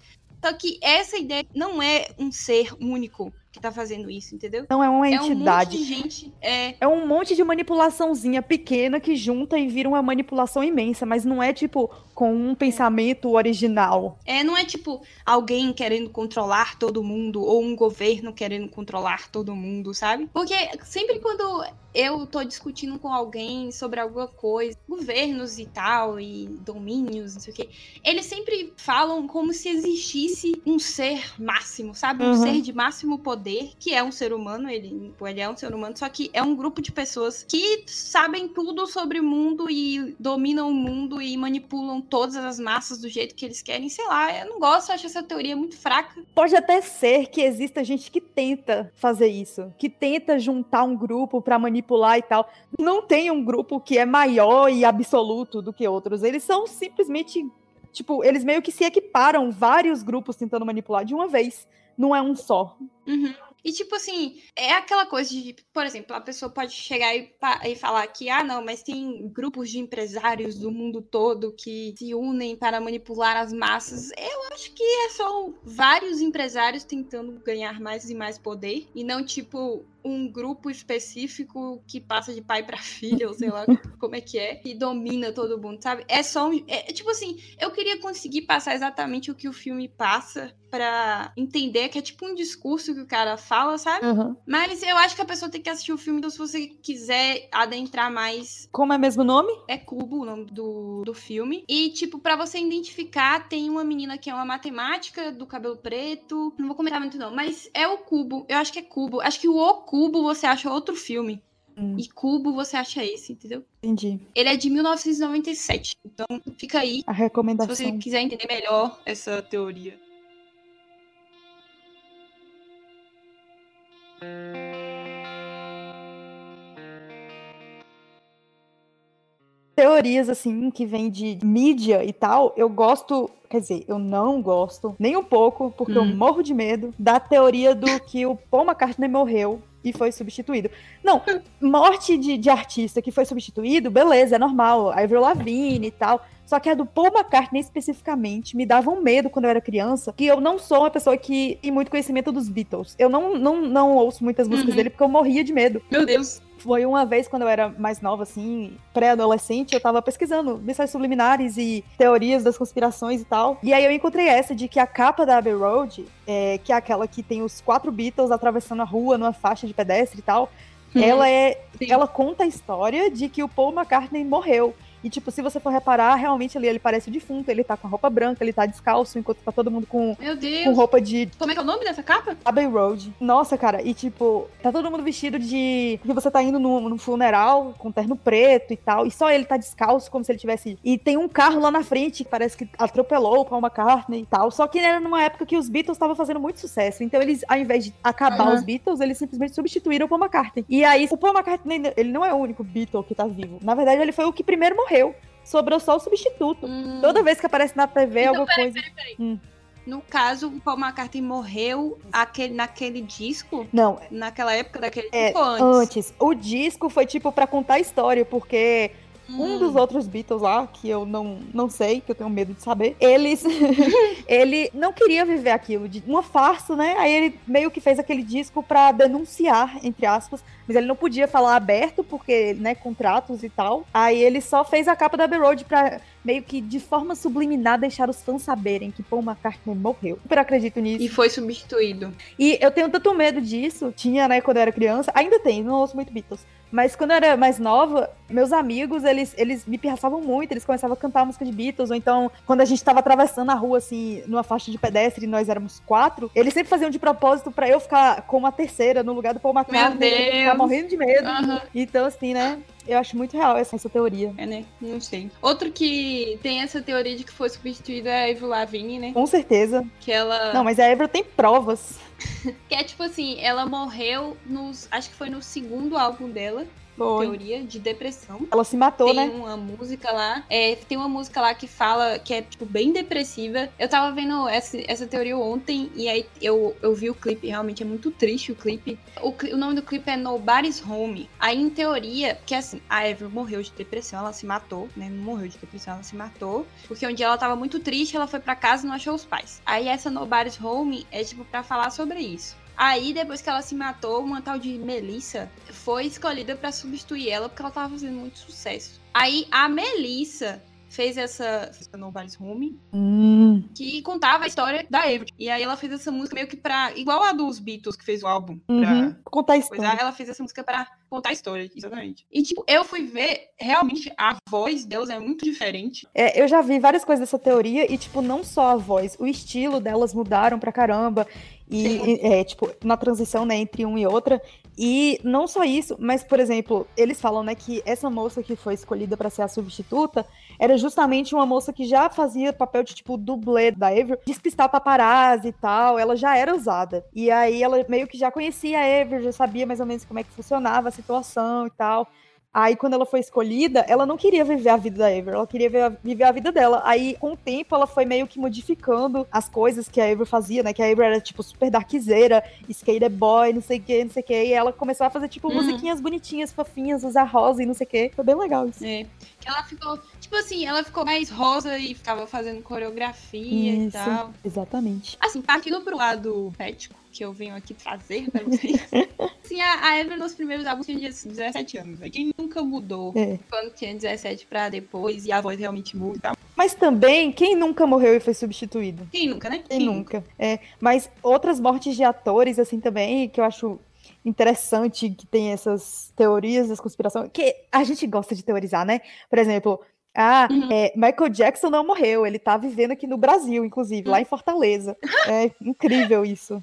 Só que essa ideia não é um ser único que tá fazendo isso, entendeu? Não é uma É um monte entidade. de gente. É, É um monte de manipulaçãozinha pequena que junta e vira uma manipulação imensa, mas não é tipo com um pensamento original. é, não é tipo alguém querendo controlar todo mundo ou um governo querendo controlar todo mundo, sabe? Porque sempre quando eu tô discutindo com alguém sobre alguma coisa, governos e tal, e domínios, não sei o quê, eles sempre falam como se existisse um ser máximo, sabe? Um Uhum. ser de máximo poder, que é um ser humano, ele, ele é um ser humano, só que é um grupo de pessoas que sabem tudo sobre o mundo e dominam o mundo e manipulam todas as massas do jeito que eles querem, sei lá, eu não gosto, acho essa teoria muito fraca. Pode até ser que exista gente que tenta fazer isso, que tenta juntar um grupo pra manipular e tal. Não tem um grupo que é maior e absoluto do que outros. Eles são simplesmente, tipo, eles meio que se equiparam vários grupos tentando manipular de uma vez. Não é um só. Uhum. E tipo assim, é aquela coisa de, por exemplo, a pessoa pode chegar e, e falar que, ah, não, mas tem grupos de empresários do mundo todo que se unem para manipular as massas. Eu acho que é só vários empresários tentando ganhar mais e mais poder, e não tipo um grupo específico que passa de pai para filha, ou sei lá como é que é, e domina todo mundo, sabe? É só um. É, tipo assim, eu queria conseguir passar exatamente o que o filme passa pra entender que é tipo um discurso que o cara fala, sabe? Mas eu acho que a pessoa tem que assistir o filme, então se você quiser adentrar mais, Como é mesmo o nome? é Cubo o nome do, do filme. E, tipo, pra você identificar, tem uma menina que é uma matemática do cabelo preto. Não vou comentar muito, não, mas é o Cubo. Eu acho que é Cubo. Acho que o O Cubo você acha outro filme. Hum. E Cubo você acha esse, entendeu? Entendi. Ele é de 1997. Então fica aí. A Se recomendação. você quiser entender melhor essa teoria. teorias assim que vem de mídia e tal, eu gosto, quer dizer, eu não gosto nem um pouco, porque eu Hum. morro de medo da teoria do que o Paul McCartney morreu e foi substituído. Não, morte de, de artista que foi substituído, beleza, é normal, a Avril Lavigne e tal. Só que a do Paul McCartney especificamente me dava um medo quando eu era criança, que eu não sou uma pessoa que tem muito conhecimento dos Beatles. Eu não, não, não ouço muitas músicas Uhum. dele porque eu morria de medo. Meu Deus. Foi uma vez quando eu era mais nova, assim, pré-adolescente, eu tava pesquisando mensagens subliminares e teorias das conspirações e tal. E aí eu encontrei essa de que a capa da Abbey Road, é, que é aquela que tem os quatro Beatles atravessando a rua numa faixa de pedestre e tal, ela é. Sim. Ela conta a história de que o Paul McCartney morreu. E, tipo, se você for reparar, realmente ali ele parece o defunto, ele tá com a roupa branca, ele tá descalço, enquanto tá todo mundo com, Meu com roupa de Como é que é o nome dessa capa? Abbey Road. Nossa, cara, e tipo, tá todo mundo vestido de. Porque você tá indo num, num funeral com terno preto e tal, e só ele tá descalço, como se ele tivesse. E tem um carro lá na frente que parece que atropelou o Paul McCartney e tal. Só que era numa época que os Beatles estavam fazendo muito sucesso. Então eles, ao invés de acabar Aham. os Beatles, eles simplesmente substituíram o Paul McCartney. E aí, o Paul McCartney, ele não é o único Beatle que tá vivo. Na verdade, ele foi o que primeiro morreu. Sobrou só o substituto. Hum. Toda vez que aparece na TV Então, alguma coisa. No caso, o Paul McCartney morreu aquele, naquele disco? Não, Naquela época daquele É, disco antes? Antes. O disco foi tipo pra contar a história, porque um Hum. dos outros Beatles lá, que eu não, não sei, que eu tenho medo de saber, eles. ele não queria viver aquilo, de uma farsa, né? Aí ele meio que fez aquele disco pra denunciar, entre aspas, mas ele não podia falar aberto, porque, né, contratos e tal. Aí ele só fez a capa da Abbey Road pra meio que de forma subliminar deixar os fãs saberem que Paul McCartney morreu. Super acredito nisso. E foi substituído. E eu tenho tanto medo disso. Tinha, né, quando eu era criança. Ainda tem, não ouço muito Beatles. Mas quando eu era mais nova, meus amigos, eles, eles me pirraçavam muito. Eles começavam a cantar música de Beatles. Ou então, quando a gente tava atravessando a rua, assim, numa faixa de pedestre, e nós éramos quatro, eles sempre faziam de propósito pra eu ficar como a terceira no lugar do Paul McCartney. Deus. Eu ficava morrendo de medo. Aham. Então, assim, né, eu acho muito real essa, essa teoria. É, né? Não sei. Outro que tem essa teoria de que foi substituído é a Avril Lavigne, né? Com certeza. Que ela... Não, mas a Avril tem provas. Que é tipo assim, ela morreu nos... Acho que foi no segundo álbum dela. Foi. Teoria de depressão. Ela se matou, tem né? uma música lá. É, tem uma música lá que fala que é, tipo, bem depressiva. Eu tava vendo essa, essa teoria ontem e aí eu, eu vi o clipe. Realmente é muito triste o clipe. O, o nome do clipe é Nobody's Home. Aí, em teoria, que assim, a Avril morreu de depressão, ela se matou, né? Não morreu de depressão, ela se matou. Porque um dia ela tava muito triste, ela foi pra casa e não achou os pais. Aí essa Nobody's Home é, tipo, pra falar sobre isso. Aí, depois que ela se matou, uma tal de Melissa foi escolhida pra substituir ela porque ela tava fazendo muito sucesso. Aí a Melissa fez essa No Vales Home, Hum, que contava a história da Avery. E aí ela fez essa música meio que pra. igual a dos Beatles que fez o álbum. uhum. Pra Contar a coisar, história. ela fez essa música pra contar a história, exatamente. E tipo, eu fui ver, realmente a voz delas é muito diferente. É, eu já vi várias coisas dessa teoria e, tipo, não só a voz, o estilo delas mudaram pra caramba. E, é, tipo, na transição, né, entre um e outra. E não só isso, mas, por exemplo, eles falam, né, que essa moça que foi escolhida pra ser a substituta era justamente uma moça que já fazia papel de, tipo, dublê da Avery, despistar paparazzi e tal, ela já era usada. E aí ela meio que já conhecia a Avery, já sabia mais ou menos como é que funcionava a situação e tal. Aí, quando ela foi escolhida, ela não queria viver a vida da Avery, ela queria ver viver a vida dela. Aí, com o tempo, ela foi meio que modificando as coisas que a Avery fazia, né? Que a Avery era, tipo, super darkzeira, skater boy, não sei o que, não sei o que. E ela começou a fazer, tipo, Uhum. musiquinhas bonitinhas, fofinhas, usar rosa e não sei o que. Foi bem legal isso. É. Ela ficou, tipo assim, ela ficou mais rosa e ficava fazendo coreografia e Isso. tal. Exatamente. Assim, partindo pro lado ético, que eu venho aqui trazer pra vocês. assim, a, a Evelyn nos primeiros álbuns tinha 17 anos, né? Quem nunca mudou É. quando tinha 17 pra depois e a voz realmente muda e tal. Mas também, quem nunca morreu e foi substituído? Quem nunca, né? Quem nunca? É, mas outras mortes de atores, assim, também, que eu acho interessante que tem essas teorias das conspirações, que a gente gosta de teorizar, né? Por exemplo, ah, Uhum. é, Michael Jackson não morreu, ele tá vivendo aqui no Brasil, inclusive, lá em Fortaleza. É incrível isso.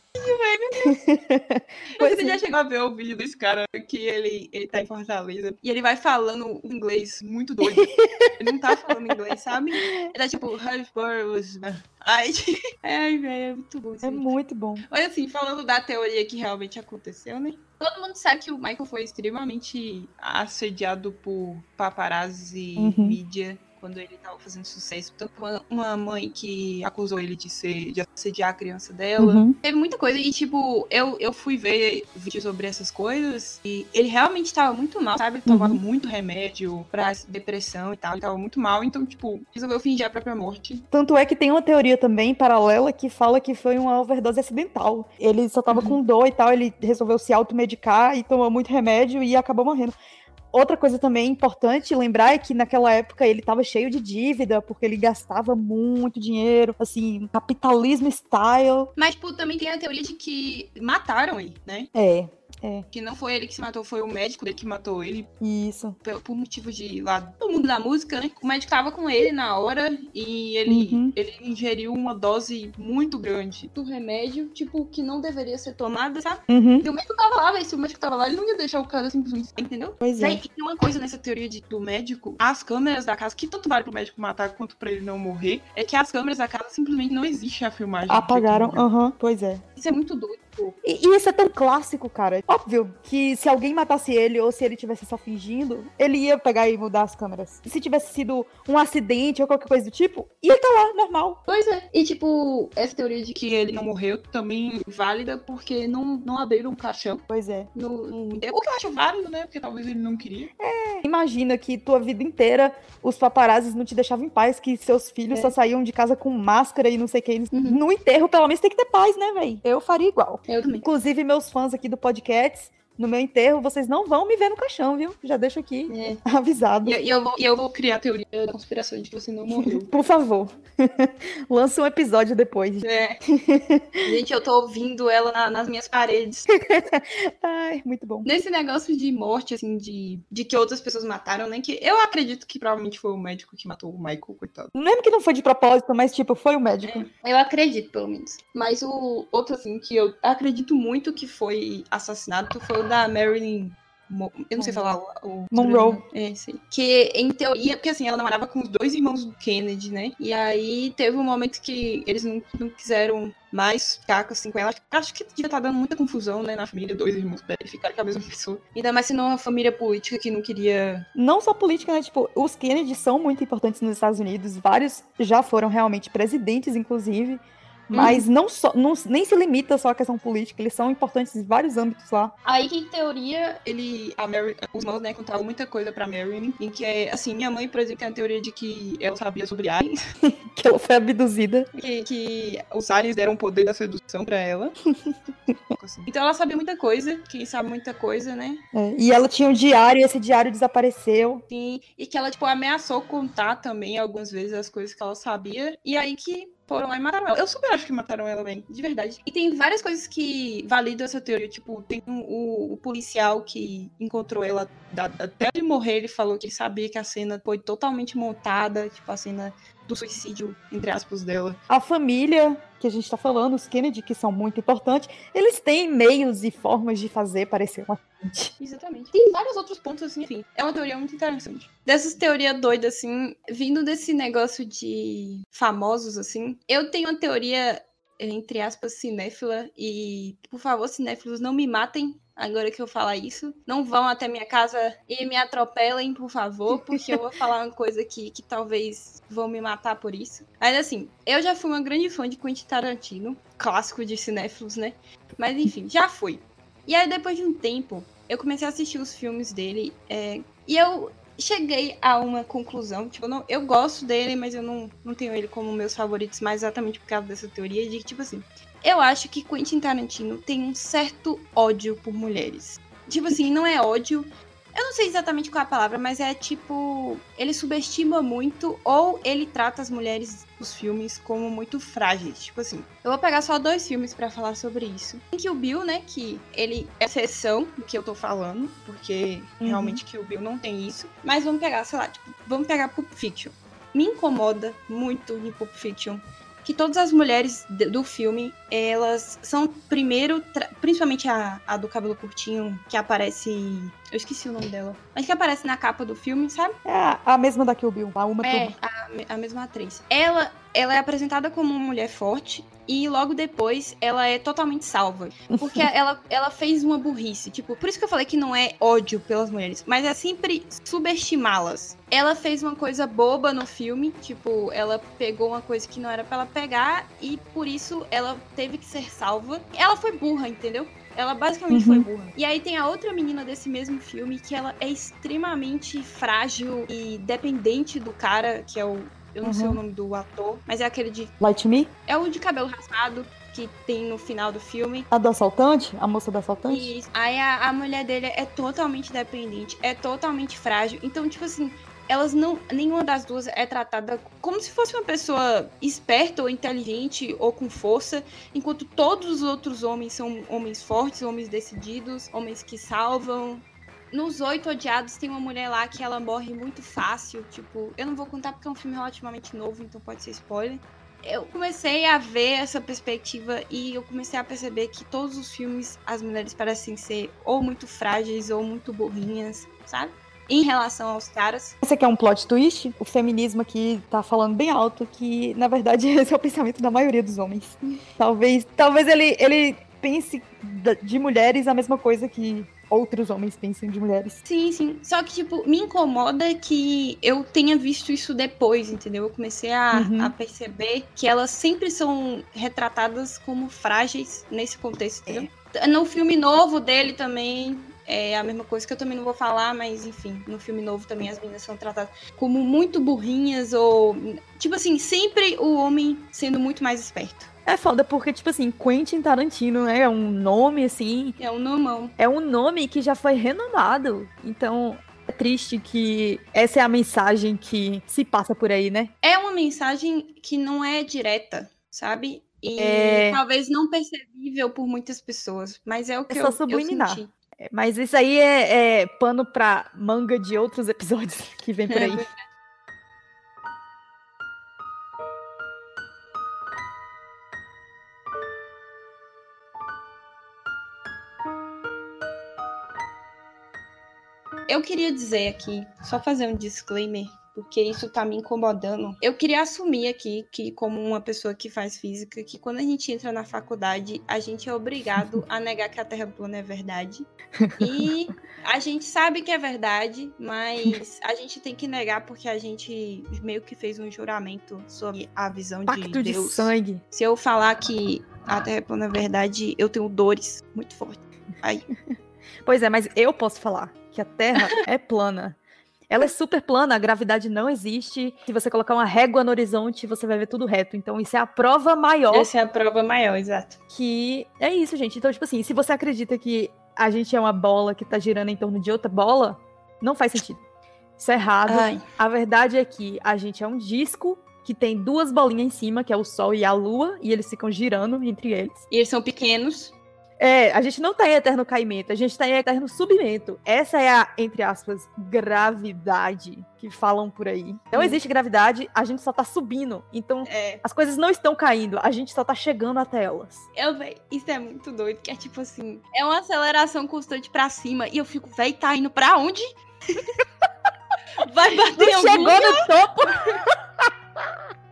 Você é. já chegou a ver o vídeo desse cara que ele, ele tá em Fortaleza e ele vai falando inglês muito doido. ele não tá falando inglês, sabe? Ele tá tipo, Ai, ai, velho, é muito bom isso. É muito bom. Mas assim, falando da teoria que realmente aconteceu, né? Todo mundo sabe que o Michael foi extremamente assediado por paparazzi e Uhum. mídia quando ele tava fazendo sucesso. Tanto uma, uma mãe que acusou ele de ser de assediar a criança dela. Uhum. Teve muita coisa e, tipo, eu, eu fui ver vídeos sobre essas coisas e ele realmente tava muito mal, sabe? Ele tomava Uhum. muito remédio pra depressão e tal. Ele tava muito mal, então, tipo, resolveu fingir a própria morte. Tanto é que tem uma teoria também paralela que fala que foi uma overdose acidental. Ele só tava com dor e tal, ele resolveu se automedicar e tomou muito remédio e acabou morrendo. Outra coisa também importante lembrar é que naquela época ele tava cheio de dívida, porque ele gastava muito dinheiro, assim, capitalismo style. Mas, tipo, também tem a teoria de que mataram ele, né? É, Que não foi ele que se matou, foi o médico dele que matou ele isso. por, por motivo de lá do mundo da música, né? O médico tava com ele na hora e ele, Uhum. ele ingeriu uma dose muito grande do remédio, tipo, que não deveria ser tomada, sabe? Uhum, E o médico tava lá, velho. Se o médico tava lá, ele não ia deixar o cara simplesmente, entendeu? pois é. tem uma coisa nessa teoria de- do médico, as câmeras da casa, que tanto vale pro médico matar quanto pra ele não morrer, é que as câmeras da casa simplesmente não existe a filmagem. Apagaram, aham, pois é. Isso é muito doido, pô. E, e isso é tão clássico, cara. Óbvio que se alguém matasse ele ou se ele tivesse só fingindo, ele ia pegar e mudar as câmeras. Se tivesse sido um acidente ou qualquer coisa do tipo, ia estar lá, normal. Pois é. E, tipo, essa teoria de que ele não morreu também válida porque não, não abriram o caixão Pois é. no, no. O que eu acho válido, né? Porque talvez ele não queria. Imagina que tua vida inteira os paparazzis não te deixavam em paz, que seus filhos É. só saíam de casa com máscara e não sei o que. Uhum. No enterro, pelo menos, tem que ter paz, né, véi? Eu faria igual. Eu também. Inclusive, meus fãs aqui do podcast, no meu enterro, vocês não vão me ver no caixão, viu? Já deixo aqui É. avisado. E, e eu vou, eu vou criar a teoria da conspiração de que você não morreu. Por favor. Lança um episódio depois. É. Gente, eu tô ouvindo ela na- nas minhas paredes. Ai, muito bom. Nesse negócio de morte, assim, de, de que outras pessoas mataram, né? Que eu acredito que provavelmente foi o médico que matou o Michael, coitado. Não lembro que não foi de propósito, mas, tipo, foi o médico. Eu acredito, pelo menos. Mas o outro, assim, que eu acredito muito que foi assassinato foi o da Marilyn. Mo- Eu não sei falar o. o Monroe. É, sim. Que, em teoria, porque assim, ela namorava com os dois irmãos do Kennedy, né? E aí teve um momento que eles não, não quiseram mais ficar assim com ela. Acho, acho que devia estar dando muita confusão, né, na família, dois irmãos dela ficarem com a mesma pessoa. Ainda mais sendo uma família política que não queria. Não só política, né? Tipo, os Kennedy são muito importantes nos Estados Unidos. Vários já foram realmente presidentes, inclusive. Mas não só, não, nem se limita só à questão política, eles são importantes em vários âmbitos lá. Aí que em teoria, ele. A Mary, os irmãos, né, contavam muita coisa pra Mary, em que é, assim, minha mãe, por exemplo, tem a teoria de que ela sabia sobre aliens. que ela foi abduzida. Que, que os aliens deram o poder da sedução pra ela. então ela sabia muita coisa, quem sabe muita coisa, né? É, e ela tinha um diário, e esse diário desapareceu. Sim, e que ela, tipo, ameaçou contar também algumas vezes as coisas que ela sabia. E aí que foram lá e mataram ela. Eu super acho que mataram ela bem, de verdade. E tem várias coisas que validam essa teoria. Tipo, tem o, o policial que encontrou ela da, até ele morrer, ele falou que ele sabia que a cena foi totalmente montada, tipo, a cena do suicídio, entre aspas, dela. A família que a gente tá falando, os Kennedy, que são muito importantes, eles têm meios e formas de fazer parecer uma gente. Exatamente. Tem vários outros pontos, assim, enfim. É uma teoria muito interessante. Dessas teorias doidas, assim, vindo desse negócio de famosos, assim, eu tenho uma teoria entre aspas, cinéfila. E, por favor, cinéfilos, não me matem agora que eu falar isso. Não vão até minha casa e me atropelem, por favor, porque eu vou falar uma coisa aqui que talvez vão me matar por isso. Mas assim, eu já fui uma grande fã de Quentin Tarantino, clássico de cinéfilos, né? Mas enfim, já fui. E aí, depois de um tempo, eu comecei a assistir os filmes dele. É, e eu cheguei a uma conclusão. Tipo, eu, não, eu gosto dele, mas eu não, não tenho ele como meus favoritos, mais exatamente por causa dessa teoria de que, tipo assim, eu acho que Quentin Tarantino tem um certo ódio por mulheres. Tipo assim, não é ódio, eu não sei exatamente qual é a palavra, mas é tipo. Ele subestima muito ou ele trata as mulheres dos filmes como muito frágeis. Tipo assim, eu vou pegar só dois filmes para falar sobre isso. Tem que o Bill, né? Que ele é exceção do que eu tô falando, porque uhum. realmente que o Bill não tem isso. Mas vamos pegar, sei lá, tipo, vamos pegar Pulp Fiction. Me incomoda muito em Pulp Fiction que todas as mulheres do filme, elas são primeiro, principalmente a, a do cabelo curtinho, que aparece. Eu esqueci o nome dela. Mas que aparece na capa do filme, sabe? É a mesma da Kill Bill, a uma É, a, a mesma atriz. Ela, ela é apresentada como uma mulher forte e logo depois ela é totalmente salva. Porque ela, ela fez uma burrice. Tipo, por isso que eu falei que não é ódio pelas mulheres, mas é sempre subestimá-las. Ela fez uma coisa boba no filme, tipo, ela pegou uma coisa que não era para ela pegar e por isso ela teve que ser salva. Ela foi burra, entendeu? Ela basicamente uhum. foi burra. E aí tem a outra menina desse mesmo filme que ela é extremamente frágil e dependente do cara, que é o eu não uhum. sei o nome do ator, mas é aquele de. Light Me? É o de cabelo raspado que tem no final do filme. A do assaltante? A moça do assaltante? Isso. Aí a, a mulher dele é totalmente dependente, é totalmente frágil. Então, tipo assim, elas não. Nenhuma das duas é tratada como se fosse uma pessoa esperta ou inteligente ou com força, enquanto todos os outros homens são homens fortes, homens decididos, homens que salvam, nos Oito Odiados tem uma mulher lá que ela morre muito fácil. Tipo, eu não vou contar porque é um filme relativamente novo, então pode ser spoiler. Eu comecei a ver essa perspectiva e eu comecei a perceber que todos os filmes as mulheres parecem ser ou muito frágeis ou muito burrinhas, sabe? em relação aos caras. Esse aqui é um plot twist. O feminismo aqui tá falando bem alto que, na verdade, esse é o pensamento da maioria dos homens. Talvez, talvez ele, ele pense de mulheres a mesma coisa que outros homens pensam de mulheres. Sim, sim. Só que, tipo, me incomoda que eu tenha visto isso depois, entendeu? Eu comecei a, uhum. a perceber que elas sempre são retratadas como frágeis nesse contexto, entendeu? É. No filme novo dele também, é a mesma coisa que eu também não vou falar, mas enfim, no filme novo também as meninas são tratadas como muito burrinhas ou. Tipo assim, sempre o homem sendo muito mais esperto. É foda porque, tipo assim, Quentin Tarantino, né? É um nome, assim. É um nomão. É um nome que já foi renomado. Então, é triste que essa é a mensagem que se passa por aí, né? É uma mensagem que não é direta, sabe? E é... talvez não percebível por muitas pessoas. Mas é o que é só eu, subliminar. eu senti. É, mas isso aí é, é, pano pra manga de outros episódios que vem por aí. Eu queria dizer aqui, só fazer um disclaimer, porque isso tá me incomodando. Eu queria assumir aqui que, como uma pessoa que faz física, que quando a gente entra na faculdade, a gente é obrigado a negar que a Terra plana é verdade. E a gente sabe que é verdade, mas a gente tem que negar porque a gente meio que fez um juramento sobre a visão Pacto de de Deus. sangue. Se eu falar que a Terra plana é verdade, eu tenho dores muito fortes. Ai, Pois é, mas eu posso falar que a Terra é plana. Ela é super plana, a gravidade não existe. Se você colocar uma régua no horizonte, você vai ver tudo reto. Então, isso é a prova maior essa é a prova maior, exato. que é isso, gente. Então, tipo assim, se você acredita que a gente é uma bola que tá girando em torno de outra bola, não faz sentido. Isso é errado. Ai, A verdade é que a gente é um disco que tem duas bolinhas em cima, que é o Sol e a Lua, e eles ficam girando entre eles. e eles são pequenos. É, a gente não tá em eterno caimento, a gente tá em eterno subimento. Essa é a, entre aspas, gravidade que falam por aí. Não Hum. existe gravidade, a gente só tá subindo. Então, É, as coisas não estão caindo, a gente só tá chegando até elas. eu, véi, isso é muito doido, que é tipo assim, é uma aceleração constante pra cima, e eu fico, véi, tá indo pra onde? Vai bater Não chegou no topo!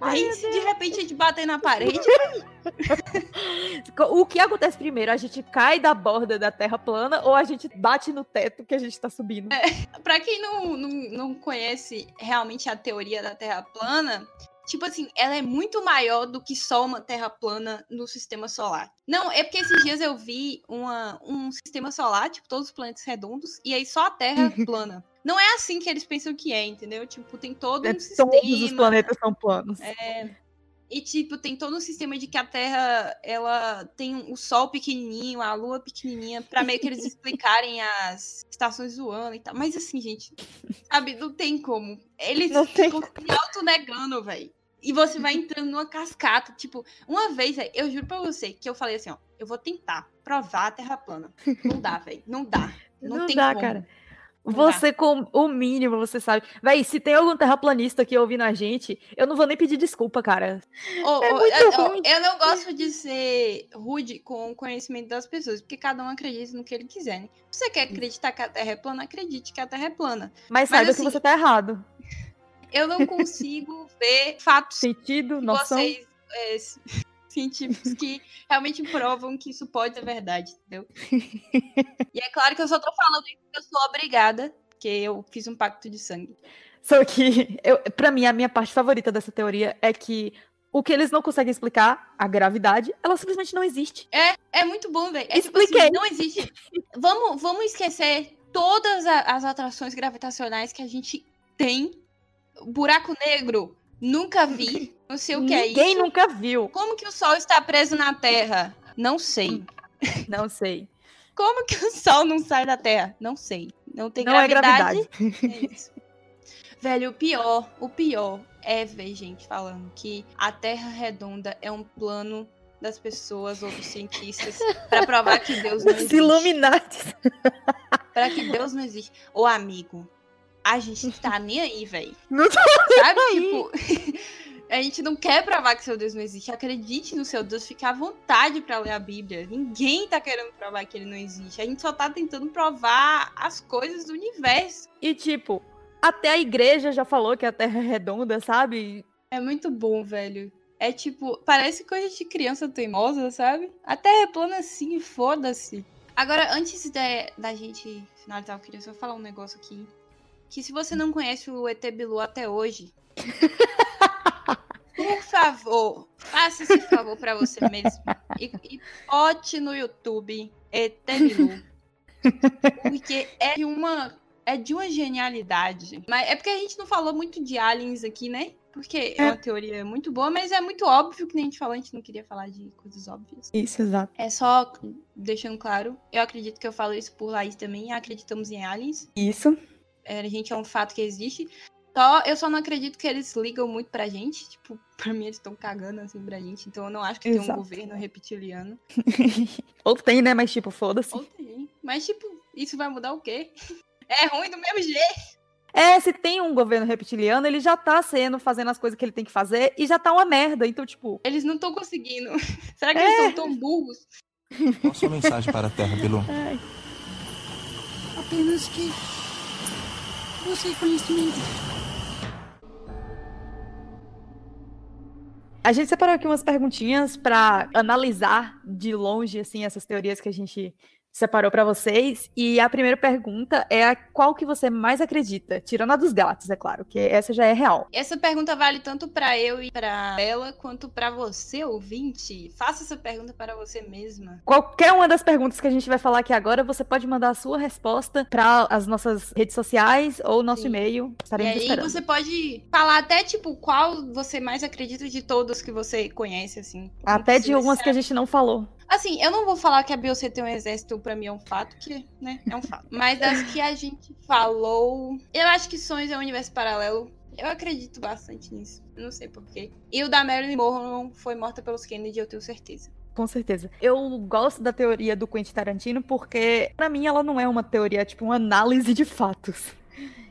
Aí, se de repente a gente bater na parede, O que acontece primeiro? A gente cai da borda da terra plana ou a gente bate no teto que a gente tá subindo? pra quem não, não, não conhece realmente a teoria da Terra plana, tipo assim, ela é muito maior do que só uma Terra plana no sistema solar. Não, é porque esses dias eu vi uma, um sistema solar, tipo, todos os planetas redondos, e aí só a Terra plana. Não é assim que eles pensam que é, entendeu? Tipo, tem todo É, um sistema. todos os planetas são planos. E, tipo, tem todo um sistema de que a Terra, ela tem o Sol pequenininho, a Lua pequenininha, pra meio que eles explicarem as estações do ano e tal. Mas, assim, gente, sabe, não tem como. Eles Não tem ficam se auto-negando, velho. E você vai entrando numa cascata. Tipo, uma vez, eu juro pra você, que eu falei assim, ó, eu vou tentar provar a Terra plana. Não dá, velho. Não dá. Não, Não tem dá, como. cara. Não Você, com o mínimo, você sabe. Véi, se tem algum terraplanista aqui ouvindo a gente, eu não vou nem pedir desculpa, cara. Ô, É muito eu, eu não gosto de ser rude com o conhecimento das pessoas, porque cada um acredita no que ele quiser, né? Se você quer acreditar que a Terra é plana, acredite que a Terra é plana. Mas Mas, saiba assim, que você tá errado. Eu não consigo ver fatos Sentido, noção. vocês é, ci- científicos que realmente provam que isso pode ser verdade, entendeu? e é claro que eu só tô falando isso porque eu sou obrigada, porque eu fiz um pacto de sangue. Só que, eu, pra mim, a minha parte favorita dessa teoria é que o que eles não conseguem explicar, a gravidade, ela simplesmente não existe. É muito bom, velho. É tipo assim, Expliquei. não existe. Vamos, vamos esquecer todas as atrações gravitacionais que a gente tem. Buraco negro, nunca vi. Não sei o que é Ninguém isso. nunca viu. Como que o Sol está preso na Terra? Não sei. Não sei. Como que o Sol não sai da Terra? Não sei. Não tem não é gravidade. gravidade. É. Velho, o pior, o pior é ver gente falando que a Terra redonda é um plano das pessoas ou dos cientistas pra provar que Deus não Os existe. Illuminati. Pra que Deus não existe. Ô, amigo, a gente tá nem aí, velho. Não tô Sabe? Tipo, a gente não quer provar que seu Deus não existe. Acredite no seu Deus, fique à vontade pra ler a Bíblia. Ninguém tá querendo provar que ele não existe. A gente só tá tentando provar as coisas do universo. E, tipo, até a igreja já falou que a Terra é redonda, sabe? É muito bom, velho. É tipo, parece coisa de criança teimosa, sabe? A Terra é plana assim, foda-se. Agora, antes de- da gente finalizar, eu queria só falar um negócio aqui. Que se você não conhece o ET Bilu até hoje, por favor, faça esse favor pra você mesmo. E, e bote no YouTube ET Bilu. Porque é de uma. É de uma genialidade. Mas é porque a gente não falou muito de aliens aqui, né? Porque é É. uma teoria muito boa, mas é muito óbvio que nem a gente falou, a gente não queria falar de coisas óbvias. Isso, exato. É só deixando claro, eu acredito que eu falo isso por Laís também, acreditamos em aliens. Isso. É, a gente é um fato que existe. Só, eu só não acredito que eles ligam muito pra gente. Tipo, pra mim eles estão cagando assim pra gente. Então eu não acho que tem um Exato. governo reptiliano. Ou tem, né? Mas, tipo, foda-se. Ou tem. Mas, tipo, isso vai mudar o quê? É ruim do mesmo jeito. É, se tem um governo reptiliano, ele já tá sendo, fazendo as coisas que ele tem que fazer e já tá uma merda. Então, tipo, Eles não estão conseguindo. Será que eles É. são tão burros? Qual a sua mensagem para a Terra, Bilu? Apenas que busquem conhecimento. A gente separou aqui umas perguntinhas para analisar de longe assim essas teorias que a gente separou para vocês. E a primeira pergunta é a qual que você mais acredita, tirando a dos gatos, é claro, que essa já é real. Essa pergunta vale tanto para eu e para ela quanto para você, ouvinte. Faça essa pergunta para você mesma. Qualquer uma das perguntas que a gente vai falar aqui agora, você pode mandar a sua resposta para as nossas redes sociais ou nosso e-mail. Estaremos e aí esperando. você pode falar até tipo qual você mais acredita de todos que você conhece assim. Até de algumas que a gente não falou. Assim, eu não vou falar que a Beyoncé tem um exército, pra mim é um fato, que, né, é um fato. Mas das que a gente falou, eu acho que Sonhos é um universo paralelo. Eu acredito bastante nisso. Não sei porquê. E o da Marilyn Monroe foi morta pelos Kennedy, eu tenho certeza. Com certeza. Eu gosto da teoria do Quentin Tarantino porque, para mim, ela não é uma teoria, é tipo uma análise de fatos.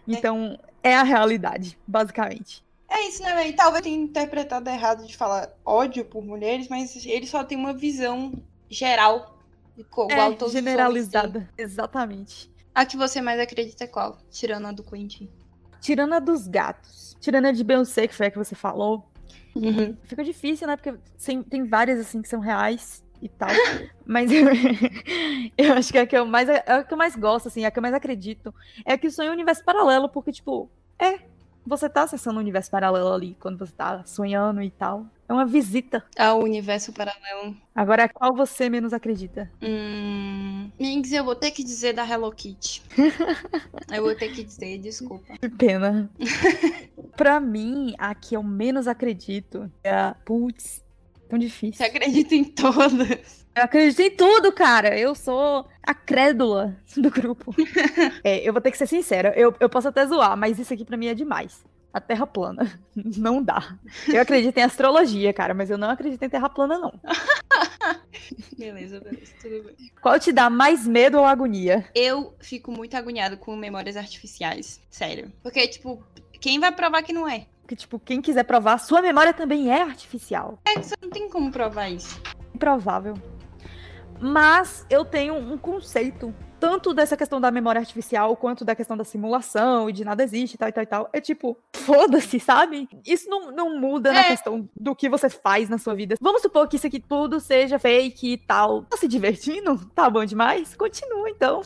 Então, é, é a realidade, basicamente. É isso, né, velho? Talvez tenha interpretado errado de falar ódio por mulheres, mas ele só tem uma visão geral, igual é, todos generalizada. Exatamente. A que você mais acredita é qual? Tirando a do Quentin. Tirando a dos gatos. Tirando a de Beyoncé, que foi a que você falou. Uhum. Fica difícil, né? Porque tem várias, assim, que são reais e tal. Mas eu, eu, acho que a que eu mais, é a que eu mais gosto, assim, a que eu mais acredito é que o sonho é um universo paralelo, porque, tipo, é, você tá acessando um universo paralelo ali quando você tá sonhando e tal. É uma visita ao universo paralelo. Agora, qual você menos acredita? Hum. Minx, eu vou ter que dizer da Hello Kitty. eu vou ter que dizer, desculpa. Que pena. pra mim, a que eu menos acredito é a. Putz, tão difícil. Você acredita em todas? Eu acredito em tudo, cara. Eu sou a crédula do grupo. é, eu vou ter que ser sincera. Eu, eu posso até zoar, mas isso aqui pra mim é demais a Terra plana. Não dá. Eu acredito em astrologia, cara, mas eu não acredito em Terra plana, não. beleza, beleza, tudo bem. Qual te dá mais medo ou agonia? Eu fico muito agoniado com memórias artificiais, sério. Porque, tipo, quem vai provar que não é? Porque, tipo, quem quiser provar, sua memória também é artificial. É, você não tem como provar isso. Improvável. Mas eu tenho um conceito tanto dessa questão da memória artificial quanto da questão da simulação e de nada existe tal e tal e tal. É tipo, foda-se, sabe? Isso não, não muda é. na questão do que você faz na sua vida. Vamos supor que isso aqui tudo seja fake e tal. Tá se divertindo? Tá bom demais? Continua então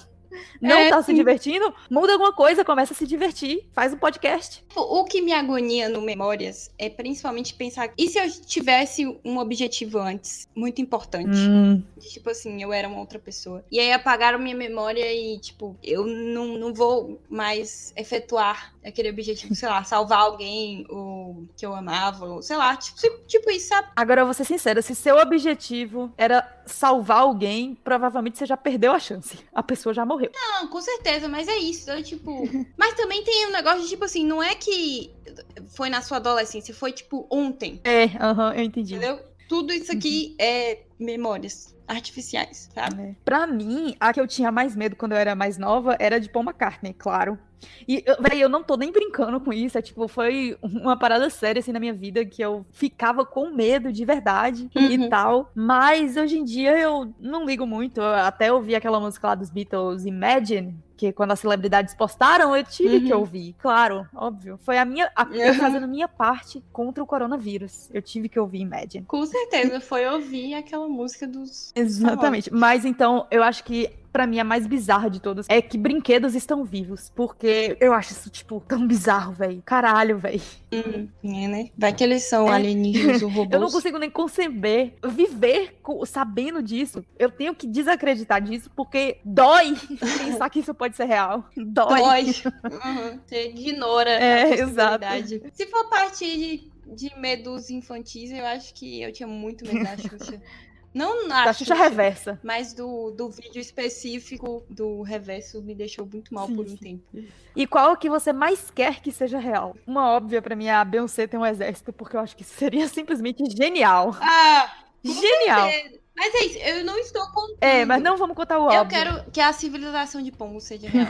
não é, tá sim. se divertindo, muda alguma coisa, começa a se divertir, faz um podcast. O que me agonia no Memórias é principalmente pensar, e se eu tivesse um objetivo antes, muito importante? Hum. Tipo assim, eu era uma outra pessoa. E aí apagaram minha memória e, tipo, eu não, não vou mais efetuar aquele objetivo, sei lá, salvar alguém, ou que eu amava, ou sei lá, tipo, tipo isso, sabe? Agora eu vou ser sincera, se seu objetivo era salvar alguém, provavelmente você já perdeu a chance. A pessoa já morreu. Não, com certeza, mas é isso. Eu, tipo. mas também tem um negócio de, tipo assim, não é que foi na sua adolescência, foi tipo ontem. É, aham, eu entendi. Entendeu? Tudo isso aqui uhum. é memórias artificiais, sabe? É. Pra mim, a que eu tinha mais medo quando eu era mais nova era de Paul McCartney, claro. E, velho, eu não tô nem brincando com isso. É tipo, foi uma parada séria assim na minha vida que eu ficava com medo de verdade uhum. e tal. Mas hoje em dia eu não ligo muito. Eu até ouvi aquela música lá dos Beatles, Imagine, que quando as celebridades postaram, eu tive uhum. que ouvir, claro, óbvio. Foi a minha, a, eu fazendo a minha parte contra o coronavírus. Eu tive que ouvir Imagine. Com certeza, foi ouvir aquela música dos. Exatamente. Mas então, eu acho que para mim a mais bizarra de todas é que brinquedos estão vivos. Porque eu acho isso, tipo, tão bizarro, velho. Caralho, velho. Hum, é, né? Vai que eles são é. alienígenas ou robôs. eu não consigo nem conceber, viver sabendo disso. Eu tenho que desacreditar disso porque dói pensar que isso pode ser real. Dói. Dói. Uhum. Você ignora é, exato. Se for partir de, de medos infantis, eu acho que eu tinha muito medo da Xuxa. Não na da Xuxa reversa. Mas do, do vídeo específico do reverso me deixou muito mal sim, por um sim. tempo. E qual que você mais quer que seja real? Uma óbvia para mim é a Beyoncé ter um exército, porque eu acho que seria simplesmente genial. Ah! Genial! Mas é isso, eu não estou contando. É, mas não vamos contar o óbvio. Eu quero que a civilização de Pongo seja real.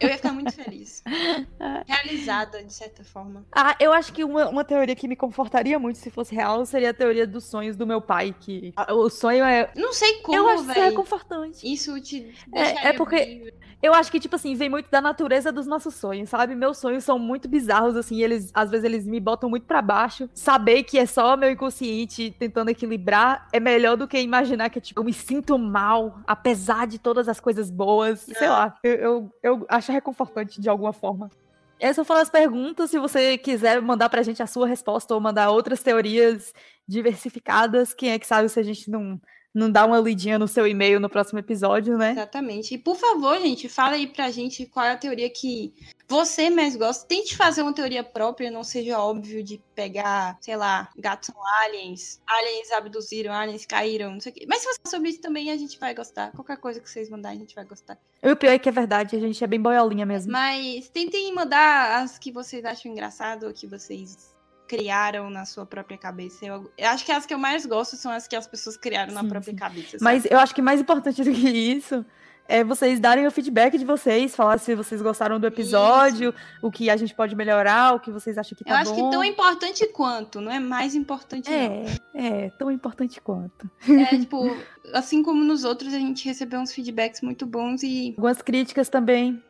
eu ia ficar muito feliz. Realizada, de certa forma. Ah, eu acho que uma, uma teoria que me confortaria muito se fosse real seria a teoria dos sonhos do meu pai, que o sonho é... Não sei como, eu acho que é confortante. Isso te É, é porque- livre. Eu acho que, tipo assim, vem muito da natureza dos nossos sonhos, sabe? Meus sonhos são muito bizarros, assim, eles, às vezes eles me botam muito pra baixo. Saber que é só meu inconsciente tentando equilibrar é melhor do que imaginar que, tipo, eu me sinto mal, apesar de todas as coisas boas. Sei lá, eu, eu, eu acho reconfortante de alguma forma. Essas foram as perguntas. Se você quiser mandar pra gente a sua resposta ou mandar outras teorias diversificadas, quem é que sabe se a gente não, não dá uma lidinha no seu e-mail no próximo episódio, né? Exatamente. E por favor, gente, fala aí pra gente qual é a teoria que você mais gosta. Tente fazer uma teoria própria, não seja óbvio de pegar, sei lá, gatos são aliens, aliens abduziram, aliens caíram, não sei o quê. Mas se você sobre isso também, a gente vai gostar. Qualquer coisa que vocês mandarem, a gente vai gostar. E o pior é que é verdade, a gente é bem boiolinha mesmo. Mas tentem mandar as que vocês acham engraçado, ou que vocês criaram na sua própria cabeça. Eu, eu acho que as que eu mais gosto são as que as pessoas criaram na Sim, própria sim. cabeça. sabe? Mas eu acho que mais importante do que isso é vocês darem o feedback de vocês, falar se vocês gostaram do episódio, o que a gente pode melhorar, o que vocês acham que tá eu acho bom. que tão importante quanto, não é mais importante não. É, é, tão importante quanto. É, tipo, assim como nos outros, a gente recebeu uns feedbacks muito bons e Algumas críticas também.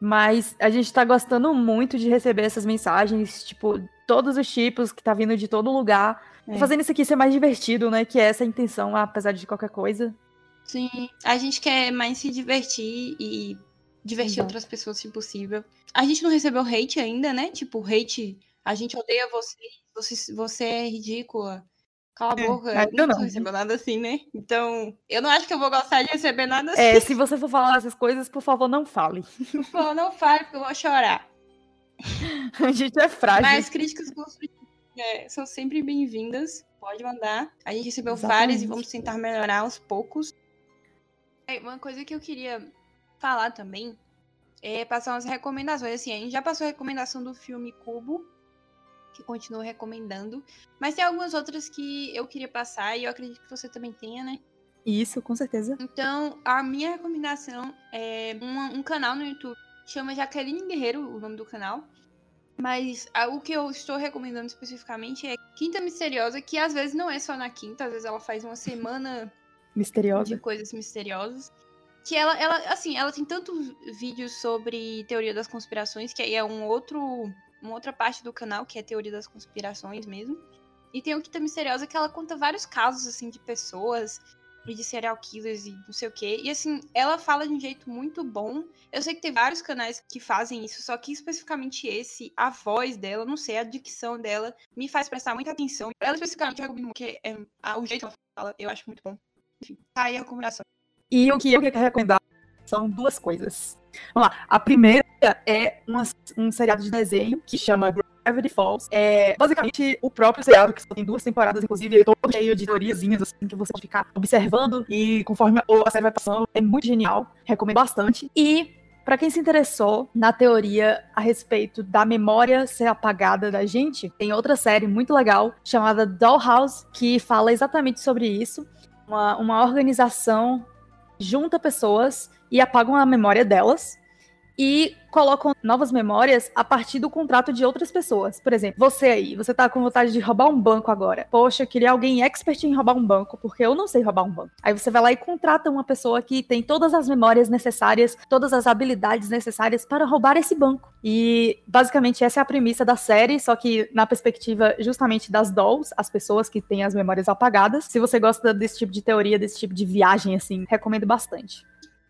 Mas a gente tá gostando muito de receber essas mensagens, tipo, todos os tipos que tá vindo de todo lugar. É. Fazendo isso aqui ser mais divertido, né? Que é essa a intenção, apesar de qualquer coisa. sim, a gente quer mais se divertir e divertir Exato. outras pessoas se possível. A gente não recebeu hate ainda, né? Tipo, hate, a gente odeia você, você, você é ridícula. Cala a É, boca. ainda não não. recebeu nada assim, né? Então, eu não acho que eu vou gostar de receber nada assim. É, se você for falar essas coisas, por favor, não fale. Pô, não fale, porque eu vou chorar. A gente é frágil. Mas críticas construtivas é, são sempre bem-vindas. Pode mandar. A gente recebeu várias e vamos tentar melhorar aos poucos. É, Uma coisa que eu queria falar também é passar umas recomendações. Assim, a gente já passou a recomendação do filme Cubo, que continuo recomendando. Mas tem algumas outras que eu queria passar e eu acredito que você também tenha, né? Isso, com certeza. Então, a minha recomendação é uma- um canal no YouTube chama Jaqueline Guerreiro, o nome do canal. Mas ah, o que eu estou recomendando especificamente é Quinta Misteriosa, que às vezes não é só na quinta, às vezes ela faz uma semana de Misteriosa. coisas misteriosas. Que ela, ela, assim, ela tem tantos vídeos sobre teoria das conspirações, que aí é um outro, uma outra parte do canal, que é teoria das conspirações mesmo. E tem o Quinta Misteriosa, que ela conta vários casos, assim, de pessoas e de serial killers e não sei o quê. E, assim, ela fala de um jeito muito bom. Eu sei que tem vários canais que fazem isso, só que especificamente esse, a voz dela, não sei, a dicção dela, me faz prestar muita atenção. Ela especificamente recomendo porque é, a- o jeito que ela fala, eu acho muito bom. Enfim, tá aí a recomendação. E o que eu quero recomendar são duas coisas. Vamos lá. A primeira é uma- um seriado de desenho que chama Gravity Falls. É basicamente o próprio seriado, que só tem duas temporadas, inclusive, é todo cheio de teoriazinhas, assim, que você pode ficar observando. E conforme a série vai passando, é muito genial. Recomendo bastante. E. Pra quem se interessou na teoria a respeito da memória ser apagada da gente, tem outra série muito legal chamada Dollhouse, que fala exatamente sobre isso. Uma, uma organização junta pessoas e apagam a memória delas e colocam novas memórias a partir do contrato de outras pessoas. Por exemplo, você aí, você tá com vontade de roubar um banco agora. Poxa, eu queria alguém expert em roubar um banco, porque eu não sei roubar um banco. Aí você vai lá e contrata uma pessoa que tem todas as memórias necessárias, todas as habilidades necessárias para roubar esse banco. E basicamente essa é a premissa da série, só que na perspectiva justamente das dolls, as pessoas que têm as memórias apagadas. Se você gosta desse tipo de teoria, desse tipo de viagem assim, recomendo bastante.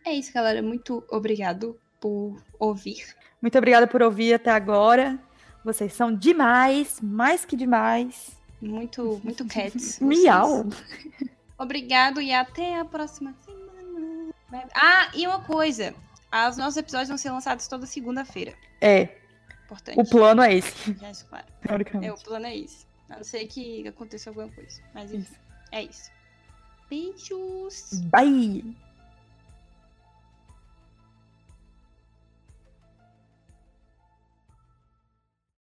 É isso, galera. Muito obrigado por ouvir. Muito obrigada por ouvir até agora. Vocês são demais, mais que demais. Muito, muito cats. Miau. Obrigado e até a próxima semana. Ah, e uma coisa. Os nossos episódios vão ser lançados toda segunda-feira. É, Importante. o plano é esse, Já isso, claro. É, teoricamente. o plano é esse. A não ser que aconteça alguma coisa. Mas enfim, Isso. é isso. Beijos. Bye!